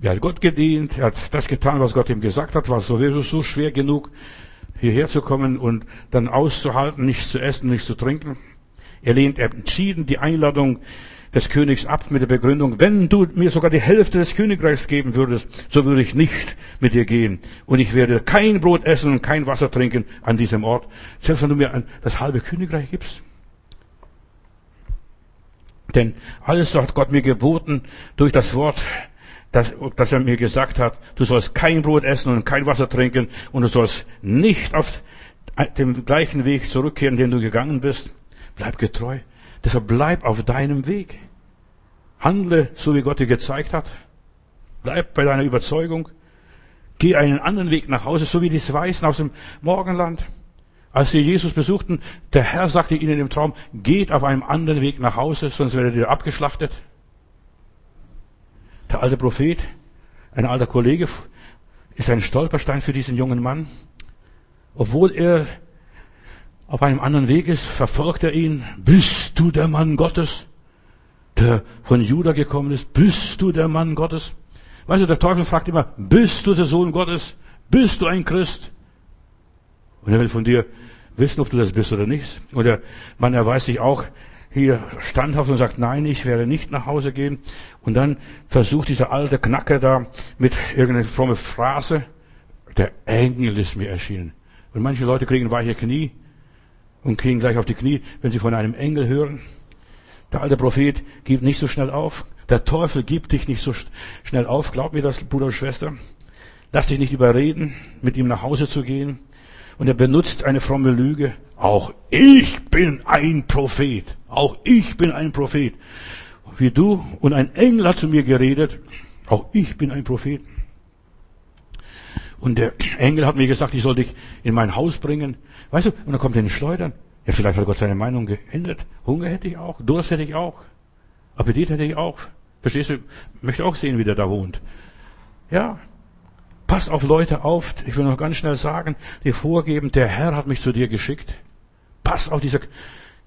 Er hat Gott gedient. Er hat das getan, was Gott ihm gesagt hat. War sowieso so schwer genug hierher zu kommen und dann auszuhalten, nichts zu essen, nichts zu trinken. Er lehnt entschieden die Einladung des Königs ab mit der Begründung, wenn du mir sogar die Hälfte des Königreichs geben würdest, so würde ich nicht mit dir gehen. Und ich werde kein Brot essen und kein Wasser trinken an diesem Ort, selbst wenn du mir das halbe Königreich gibst. Denn alles hat Gott mir geboten durch das Wort dass, dass er mir gesagt hat, du sollst kein Brot essen und kein Wasser trinken und du sollst nicht auf dem gleichen Weg zurückkehren, den du gegangen bist. Bleib getreu. Deshalb bleib auf deinem Weg. Handle so, wie Gott dir gezeigt hat. Bleib bei deiner Überzeugung. Geh einen anderen Weg nach Hause, so wie die Weißen aus dem Morgenland. Als sie Jesus besuchten, der Herr sagte ihnen im Traum, geht auf einem anderen Weg nach Hause, sonst werdet ihr abgeschlachtet. Der alte Prophet, ein alter Kollege, ist ein Stolperstein für diesen jungen Mann. Obwohl er auf einem anderen Weg ist, verfolgt er ihn. Bist du der Mann Gottes, der von Juda gekommen ist? Bist du der Mann Gottes? Weißt du, der Teufel fragt immer, bist du der Sohn Gottes? Bist du ein Christ? Und er will von dir wissen, ob du das bist oder nicht. Und der Mann erweist sich auch hier standhaft und sagt, nein, ich werde nicht nach Hause gehen. Und dann versucht dieser alte Knacker da mit irgendeiner fromme Phrase, der Engel ist mir erschienen. Und manche Leute kriegen weiche Knie und kriegen gleich auf die Knie, wenn sie von einem Engel hören. Der alte Prophet gibt nicht so schnell auf. Der Teufel gibt dich nicht so schnell auf. Glaub mir das, Bruder und Schwester. Lass dich nicht überreden, mit ihm nach Hause zu gehen. Und er benutzt eine fromme Lüge. Auch ich bin ein Prophet. Auch ich bin ein Prophet. Wie du und ein Engel hat zu mir geredet. Auch ich bin ein Prophet. Und der Engel hat mir gesagt, ich soll dich in mein Haus bringen. Weißt du, und dann kommt er in Schleudern. Ja, vielleicht hat Gott seine Meinung geändert. Hunger hätte ich auch, Durst hätte ich auch, Appetit hätte ich auch. Verstehst du? Möchte auch sehen, wie der da wohnt. Ja, Pass auf Leute auf. Ich will noch ganz schnell sagen, die vorgeben, der Herr hat mich zu dir geschickt. Pass auf diese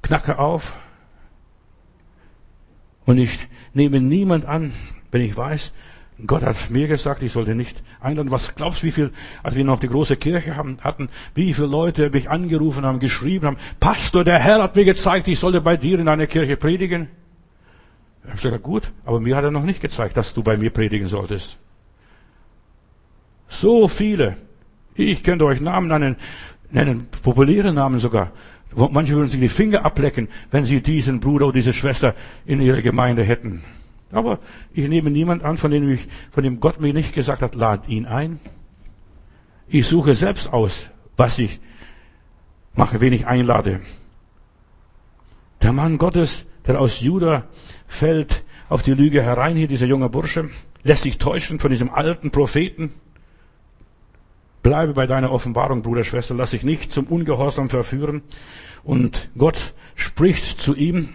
Knacke auf. Und ich nehme niemand an, wenn ich weiß, Gott hat mir gesagt, ich sollte nicht einladen. Was glaubst du, wie viel, als wir noch die große Kirche haben, hatten, wie viele Leute mich angerufen haben, geschrieben haben, Pastor, der Herr hat mir gezeigt, ich sollte bei dir in einer Kirche predigen. Ich habe gesagt, gut, aber mir hat er noch nicht gezeigt, dass du bei mir predigen solltest. So viele. Ich könnte euch Namen nennen, nennen populäre Namen sogar. Manche würden sich die Finger ablecken, wenn sie diesen Bruder oder diese Schwester in ihrer Gemeinde hätten. Aber ich nehme niemand an, von dem, ich, von dem Gott mir nicht gesagt hat, lad ihn ein. Ich suche selbst aus, was ich mache, wen ich einlade. Der Mann Gottes, der aus Juda fällt auf die Lüge herein, hier dieser junge Bursche, lässt sich täuschen von diesem alten Propheten. Bleibe bei deiner Offenbarung, Bruder, Schwester, lass dich nicht zum Ungehorsam verführen. Und Gott spricht zu ihm,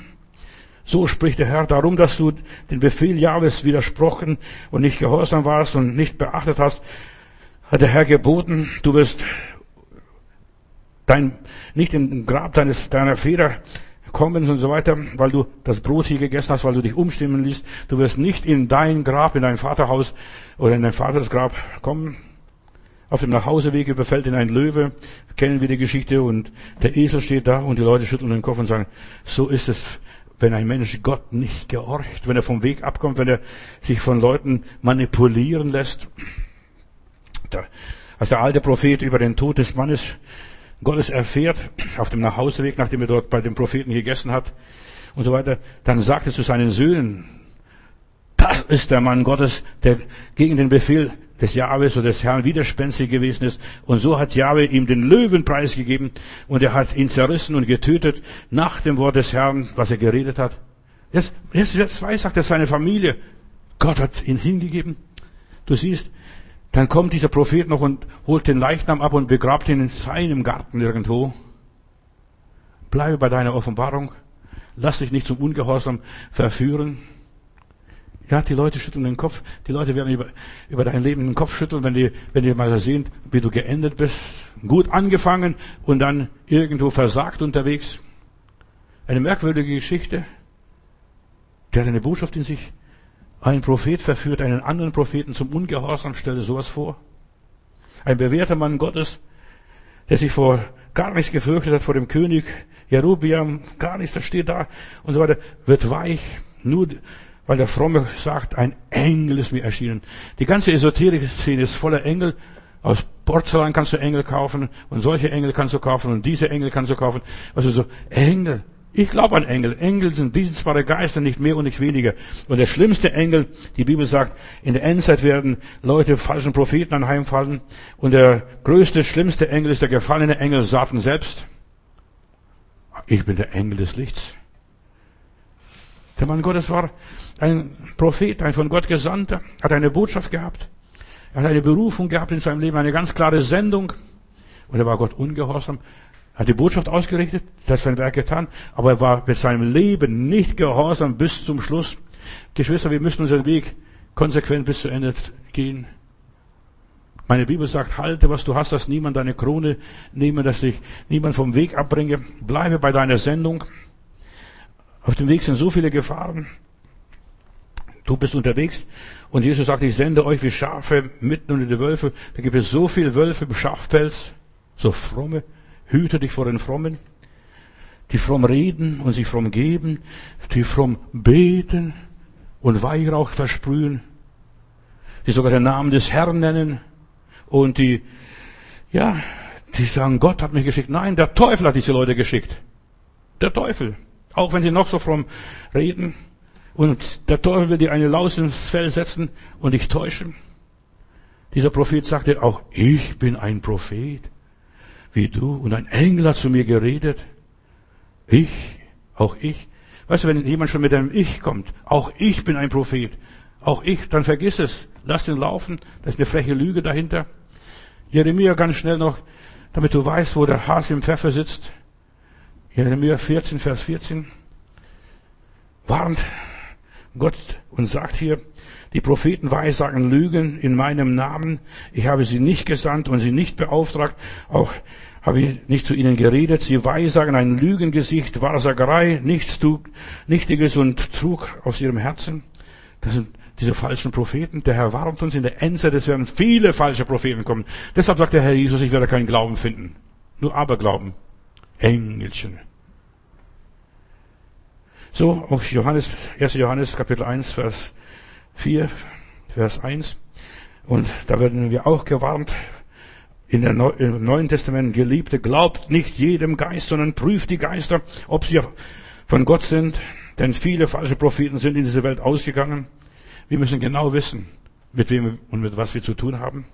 so spricht der Herr, darum, dass du den Befehl Jahwes widersprochen und nicht gehorsam warst und nicht beachtet hast, hat der Herr geboten, du wirst dein, nicht in den Grab deines, deiner Feder kommen und so weiter, weil du das Brot hier gegessen hast, weil du dich umstimmen ließt. Du wirst nicht in dein Grab, in dein Vaterhaus oder in dein Vaters Grab kommen. Auf dem Nachhauseweg überfällt ihn ein Löwe, kennen wir die Geschichte, und der Esel steht da und die Leute schütteln den Kopf und sagen, so ist es wenn ein Mensch Gott nicht gehorcht, wenn er vom Weg abkommt, wenn er sich von Leuten manipulieren lässt. als der alte Prophet über den Tod des Mannes Gottes erfährt, auf dem Nachhauseweg, nachdem er dort bei dem Propheten gegessen hat und so weiter, dann sagt er zu seinen Söhnen, das ist der Mann Gottes, der gegen den Befehl des Jahwes oder des Herrn widerspenstig gewesen ist. Und so hat Jahwe ihm den Löwenpreis gegeben und er hat ihn zerrissen und getötet nach dem Wort des Herrn, was er geredet hat. Jetzt, jetzt, jetzt weiß, sagt er seine Familie, Gott hat ihn hingegeben. Du siehst, dann kommt dieser Prophet noch und holt den Leichnam ab und begrabt ihn in seinem Garten irgendwo. Bleibe bei deiner Offenbarung. Lass dich nicht zum Ungehorsam verführen. Ja, die Leute schütteln den Kopf. Die Leute werden über, über dein Leben den Kopf schütteln, wenn die, wenn die mal sehen, wie du geendet bist. Gut angefangen und dann irgendwo versagt unterwegs. Eine merkwürdige Geschichte. Der hat eine Botschaft in sich. Ein Prophet verführt einen anderen Propheten zum Ungehorsam. Stelle sowas vor. Ein bewährter Mann Gottes, der sich vor gar nichts gefürchtet hat vor dem König Jerubiam, gar nichts, der steht da und so weiter, wird weich. Nur weil der Fromme sagt, ein Engel ist mir erschienen. Die ganze Esoterik-Szene ist voller Engel. Aus Porzellan kannst du Engel kaufen und solche Engel kannst du kaufen und diese Engel kannst du kaufen. Also so Engel. Ich glaube an Engel. Engel sind dienstbare Geister, nicht mehr und nicht weniger. Und der schlimmste Engel, die Bibel sagt, in der Endzeit werden Leute falschen Propheten anheimfallen. Und der größte, schlimmste Engel ist der gefallene Engel Satan selbst. Ich bin der Engel des Lichts. Der Mann Gottes war ein Prophet, ein von Gott Gesandter, hat eine Botschaft gehabt. Er hat eine Berufung gehabt in seinem Leben, eine ganz klare Sendung. Und er war Gott ungehorsam, hat die Botschaft ausgerichtet, hat sein Werk getan, aber er war mit seinem Leben nicht gehorsam bis zum Schluss. Geschwister, wir müssen unseren Weg konsequent bis zu Ende gehen. Meine Bibel sagt, halte, was du hast, dass niemand deine Krone nehme, dass dich niemand vom Weg abbringe. Bleibe bei deiner Sendung. Auf dem Weg sind so viele Gefahren. Du bist unterwegs und Jesus sagt, ich sende euch wie Schafe mitten unter die Wölfe. Da gibt es so viele Wölfe im Schafpelz, so fromme. Hüte dich vor den Frommen, die fromm reden und sich fromm geben, die fromm beten und Weihrauch versprühen, die sogar den Namen des Herrn nennen und die, ja, die sagen, Gott hat mich geschickt. Nein, der Teufel hat diese Leute geschickt. Der Teufel. Auch wenn sie noch so fromm reden. Und der Teufel will dir eine Laus ins Fell setzen und dich täuschen. Dieser Prophet sagte, auch ich bin ein Prophet, wie du. Und ein Engel hat zu mir geredet. Ich, auch ich. Weißt du, wenn jemand schon mit einem Ich kommt, auch ich bin ein Prophet, auch ich, dann vergiss es. Lass den laufen. Da ist eine freche Lüge dahinter. Jeremia ganz schnell noch, damit du weißt, wo der Hase im Pfeffer sitzt. Jeremia 14, Vers 14. Warnt Gott und sagt hier, die Propheten weissagen Lügen in meinem Namen. Ich habe sie nicht gesandt und sie nicht beauftragt. Auch Habe ich nicht zu ihnen geredet? Sie weissagen ein Lügengesicht, Wahrsagerei, nichts Nichtiges und Trug aus ihrem Herzen. Das sind diese falschen Propheten. Der Herr warnt uns in der Endzeit, es werden viele falsche Propheten kommen. Deshalb sagt der Herr Jesus, ich werde keinen Glauben finden. Nur Aberglauben. Engelchen. So, auch Johannes, 1. Johannes Kapitel 1, Vers 4, Vers 1. Und da werden wir auch gewarnt, in der Neu im Neuen Testament, Geliebte, glaubt nicht jedem Geist, sondern prüft die Geister, ob sie von Gott sind. Denn viele falsche Propheten sind in diese Welt ausgegangen. Wir müssen genau wissen, mit wem und mit was wir zu tun haben.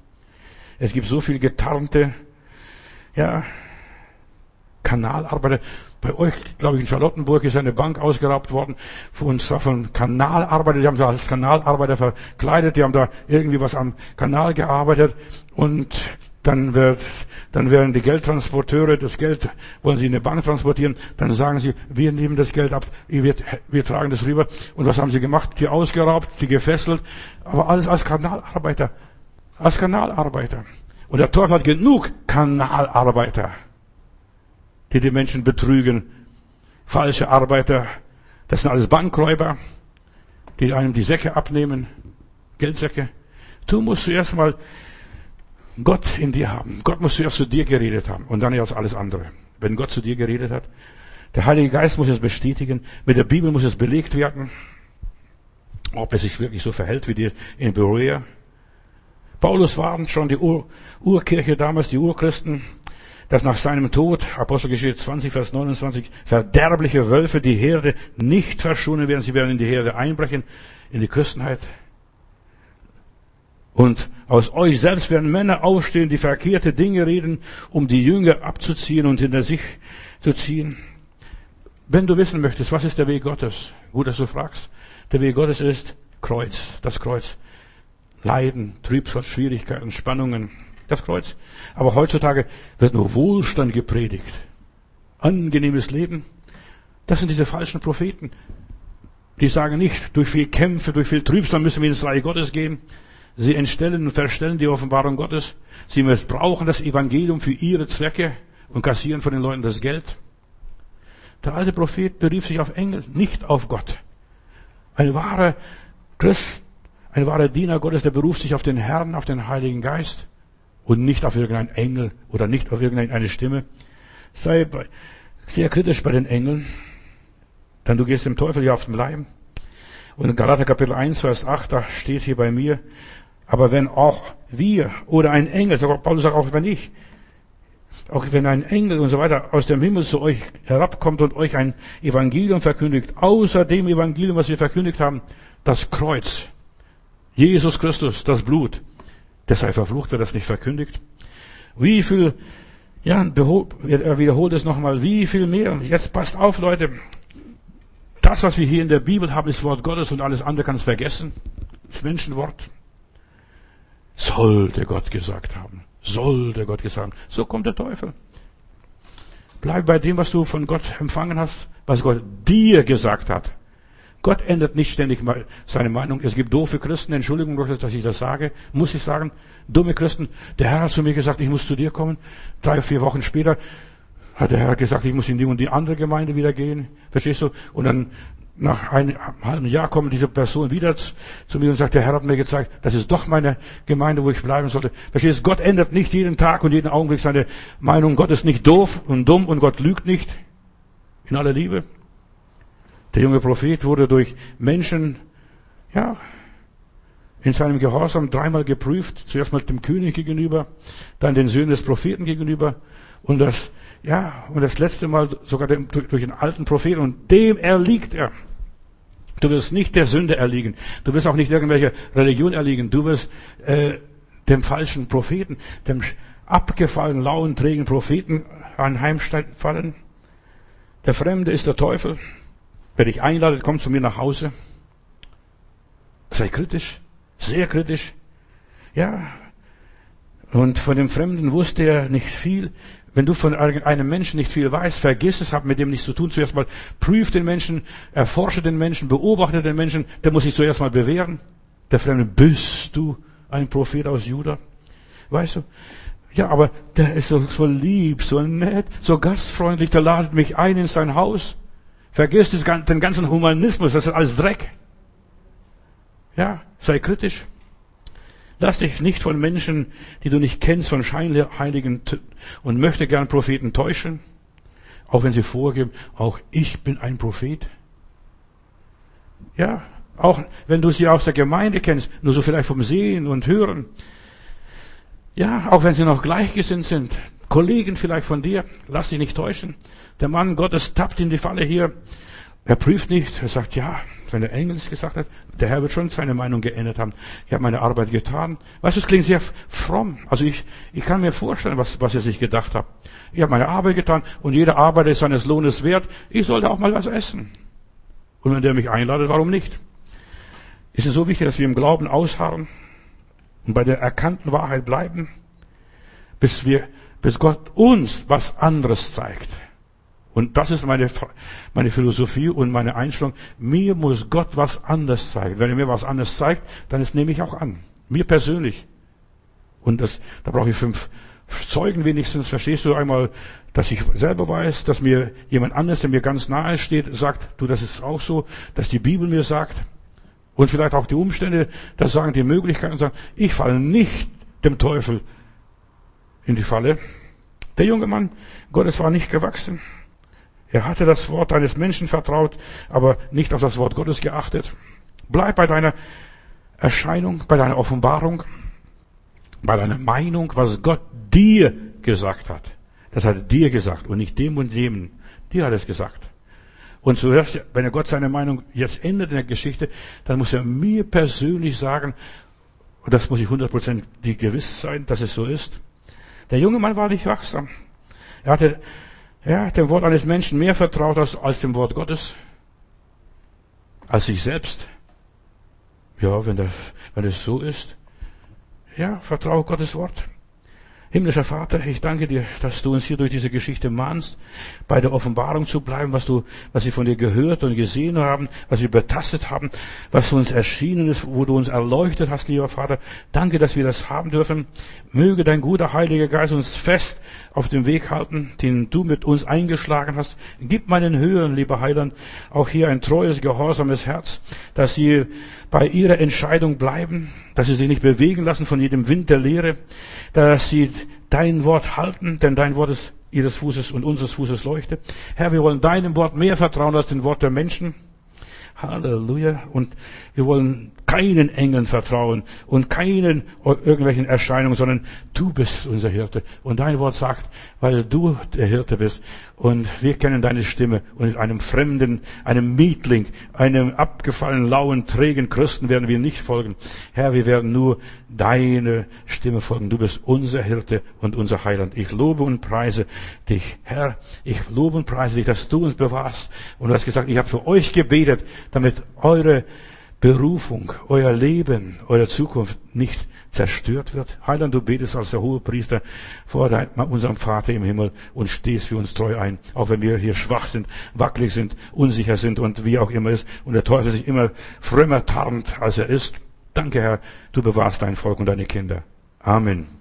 Es gibt so viel getarnte, ja, Kanalarbeiter. Bei euch, glaube ich, in Charlottenburg ist eine Bank ausgeraubt worden, und zwar von Kanalarbeiter, die haben sich als Kanalarbeiter verkleidet, die haben da irgendwie was am Kanal gearbeitet und dann wird, dann werden die Geldtransporteure das Geld, wollen sie in eine Bank transportieren, dann sagen sie, wir nehmen das Geld ab, wir, wir tragen das rüber. Und was haben sie gemacht? Die ausgeraubt, die gefesselt, aber alles als Kanalarbeiter. Als Kanalarbeiter. Und der Teufel hat genug Kanalarbeiter, die die Menschen betrügen. Falsche Arbeiter, das sind alles Bankräuber, die einem die Säcke abnehmen, Geldsäcke. Du musst zuerst mal Gott in dir haben. Gott muss zuerst zu dir geredet haben und dann erst alles andere. Wenn Gott zu dir geredet hat, der Heilige Geist muss es bestätigen, mit der Bibel muss es belegt werden, ob es sich wirklich so verhält wie die in Berea. Paulus warnt schon die Ur Urkirche damals, die Urchristen, dass nach seinem Tod, Apostelgeschichte 20, Vers 29, verderbliche Wölfe die Herde nicht verschonen werden, sie werden in die Herde einbrechen, in die Christenheit. Und aus euch selbst werden Männer aufstehen, die verkehrte Dinge reden, um die Jünger abzuziehen und hinter sich zu ziehen. Wenn du wissen möchtest, was ist der Weg Gottes? Gut, dass du fragst. Der Weg Gottes ist Kreuz, das Kreuz. Leiden, Trübsal, Schwierigkeiten, Spannungen, das Kreuz. Aber heutzutage wird nur Wohlstand gepredigt. Angenehmes Leben. Das sind diese falschen Propheten. Die sagen nicht, durch viel Kämpfe, durch viel Trübsal müssen wir ins Reich Gottes gehen. Sie entstellen und verstellen die Offenbarung Gottes. Sie missbrauchen das Evangelium für ihre Zwecke und kassieren von den Leuten das Geld. Der alte Prophet berief sich auf Engel, nicht auf Gott. Ein wahrer Christ, ein wahrer Diener Gottes, der beruft sich auf den Herrn, auf den Heiligen Geist und nicht auf irgendeinen Engel oder nicht auf irgendeine Stimme. Sei sehr kritisch bei den Engeln, denn du gehst dem Teufel ja auf den Leim. Und in Galater Kapitel 1, Vers 8, da steht hier bei mir, aber wenn auch wir oder ein Engel, Paulus sagt auch wenn ich, auch wenn ein Engel und so weiter aus dem Himmel zu euch herabkommt und euch ein Evangelium verkündigt, außer dem Evangelium, was wir verkündigt haben, das Kreuz, Jesus Christus, das Blut, der sei verflucht, wer das nicht verkündigt. Wie viel, ja, er wiederholt es nochmal, wie viel mehr. Jetzt passt auf, Leute. Das, was wir hier in der Bibel haben, ist Wort Gottes und alles andere kannst vergessen. Das Menschenwort. Sollte Gott gesagt haben. Sollte Gott gesagt haben. So kommt der Teufel. Bleib bei dem, was du von Gott empfangen hast, was Gott dir gesagt hat. Gott ändert nicht ständig seine Meinung. Es gibt doofe Christen, Entschuldigung, dass ich das sage, muss ich sagen. Dumme Christen. Der Herr hat zu mir gesagt, ich muss zu dir kommen. Drei, vier Wochen später hat der Herr gesagt, ich muss in die und die andere Gemeinde wieder gehen. Verstehst du? Und dann nach einem halben Jahr kommt diese Person wieder zu mir und sagt, der Herr hat mir gezeigt, das ist doch meine Gemeinde, wo ich bleiben sollte. Verstehst du? Gott ändert nicht jeden Tag und jeden Augenblick seine Meinung. Gott ist nicht doof und dumm und Gott lügt nicht. In aller Liebe. Der junge Prophet wurde durch Menschen, ja, in seinem Gehorsam dreimal geprüft. Zuerst mal dem König gegenüber, dann den Söhnen des Propheten gegenüber und das, ja, und das letzte Mal sogar dem, durch, durch den alten Propheten und dem erliegt er. Du wirst nicht der Sünde erliegen. Du wirst auch nicht irgendwelche Religion erliegen. Du wirst äh, dem falschen Propheten, dem abgefallenen, lauen, trägen Propheten anheimfallen. Der Fremde ist der Teufel. Wer dich einladet, komm zu mir nach Hause. Sei kritisch, sehr kritisch. Ja. Und von dem Fremden wusste er nicht viel. Wenn du von einem Menschen nicht viel weißt, vergiss es, hab mit dem nichts zu tun. Zuerst mal prüf den Menschen, erforsche den Menschen, beobachte den Menschen, der muss sich zuerst mal bewähren. Der Fremde, bist du ein Prophet aus Juda? Weißt du, Ja, aber der ist so, so lieb, so nett, so gastfreundlich, der ladet mich ein in sein Haus. Vergiss den ganzen Humanismus, das ist alles Dreck. Ja, sei kritisch. Lass dich nicht von Menschen, die du nicht kennst, von Scheinheiligen und möchte gern Propheten täuschen. Auch wenn sie vorgeben, auch ich bin ein Prophet. Ja, auch wenn du sie aus der Gemeinde kennst, nur so vielleicht vom Sehen und Hören. Ja, auch wenn sie noch gleichgesinnt sind, Kollegen vielleicht von dir, lass dich nicht täuschen. Der Mann Gottes tappt in die Falle hier. Er prüft nicht, er sagt, ja, wenn der Engel es gesagt hat, der Herr wird schon seine Meinung geändert haben. Ich habe meine Arbeit getan. Weißt du, es klingt sehr fromm. Also ich, ich kann mir vorstellen, was, was er sich gedacht hat. Ich habe meine Arbeit getan und jeder Arbeiter ist seines Lohnes wert. Ich sollte auch mal was essen. Und wenn der mich einladet, warum nicht? Ist es so wichtig, dass wir im Glauben ausharren und bei der erkannten Wahrheit bleiben, bis wir, bis Gott uns was anderes zeigt. Und das ist meine, meine Philosophie und meine Einstellung. Mir muss Gott was anderes zeigen. Wenn er mir was anderes zeigt, dann das nehme ich auch an. Mir persönlich. Und das, da brauche ich fünf Zeugen wenigstens. Verstehst du einmal, dass ich selber weiß, dass mir jemand anderes, der mir ganz nahe steht, sagt, du, das ist auch so, dass die Bibel mir sagt. Und vielleicht auch die Umstände, das sagen die Möglichkeiten, sagen, ich falle nicht dem Teufel in die Falle. Der junge Mann Gottes war nicht gewachsen. Er hatte das Wort eines Menschen vertraut, aber nicht auf das Wort Gottes geachtet. Bleib bei deiner Erscheinung, bei deiner Offenbarung, bei deiner Meinung, was Gott dir gesagt hat. Das hat er dir gesagt und nicht dem und dem. Dir hat es gesagt. Und zuerst, wenn er Gott seine Meinung jetzt ändert in der Geschichte, dann muss er mir persönlich sagen, und das muss ich hundertprozentig gewiss sein, dass es so ist. Der junge Mann war nicht wachsam. Er hatte ja, dem Wort eines Menschen mehr vertraut als, als dem Wort Gottes. Als sich selbst. Ja, wenn das, wenn es so ist. Ja, vertraue Gottes Wort. Himmlischer Vater, ich danke dir, dass du uns hier durch diese Geschichte mahnst, bei der Offenbarung zu bleiben, was du, was wir von dir gehört und gesehen haben, was wir betastet haben, was uns erschienen ist, wo du uns erleuchtet hast, lieber Vater. Danke, dass wir das haben dürfen. Möge dein guter Heiliger Geist uns fest auf dem Weg halten, den du mit uns eingeschlagen hast. Gib meinen Hörern, lieber Heiland, auch hier ein treues, gehorsames Herz, dass sie bei ihrer Entscheidung bleiben, dass sie sich nicht bewegen lassen von jedem Wind der Lehre, dass sie dein Wort halten, denn dein Wort ist ihres Fußes und unseres Fußes Leuchte. Herr, wir wollen deinem Wort mehr vertrauen als dem Wort der Menschen. Halleluja. Und wir wollen keinen Engeln vertrauen und keinen irgendwelchen Erscheinungen, sondern du bist unser Hirte. Und dein Wort sagt, weil du der Hirte bist und wir kennen deine Stimme und einem Fremden, einem Mietling, einem abgefallenen, lauen, trägen Christen werden wir nicht folgen. Herr, wir werden nur deine Stimme folgen. Du bist unser Hirte und unser Heiland. Ich lobe und preise dich. Herr, ich lobe und preise dich, dass du uns bewahrst. Und du hast gesagt, ich habe für euch gebetet, damit eure Berufung, euer Leben, eure Zukunft nicht zerstört wird. Heiland, du betest als der hohe Priester vor unserem Vater im Himmel und stehst für uns treu ein, auch wenn wir hier schwach sind, wackelig sind, unsicher sind und wie auch immer ist und der Teufel sich immer frömmer tarnt, als er ist. Danke, Herr, du bewahrst dein Volk und deine Kinder. Amen.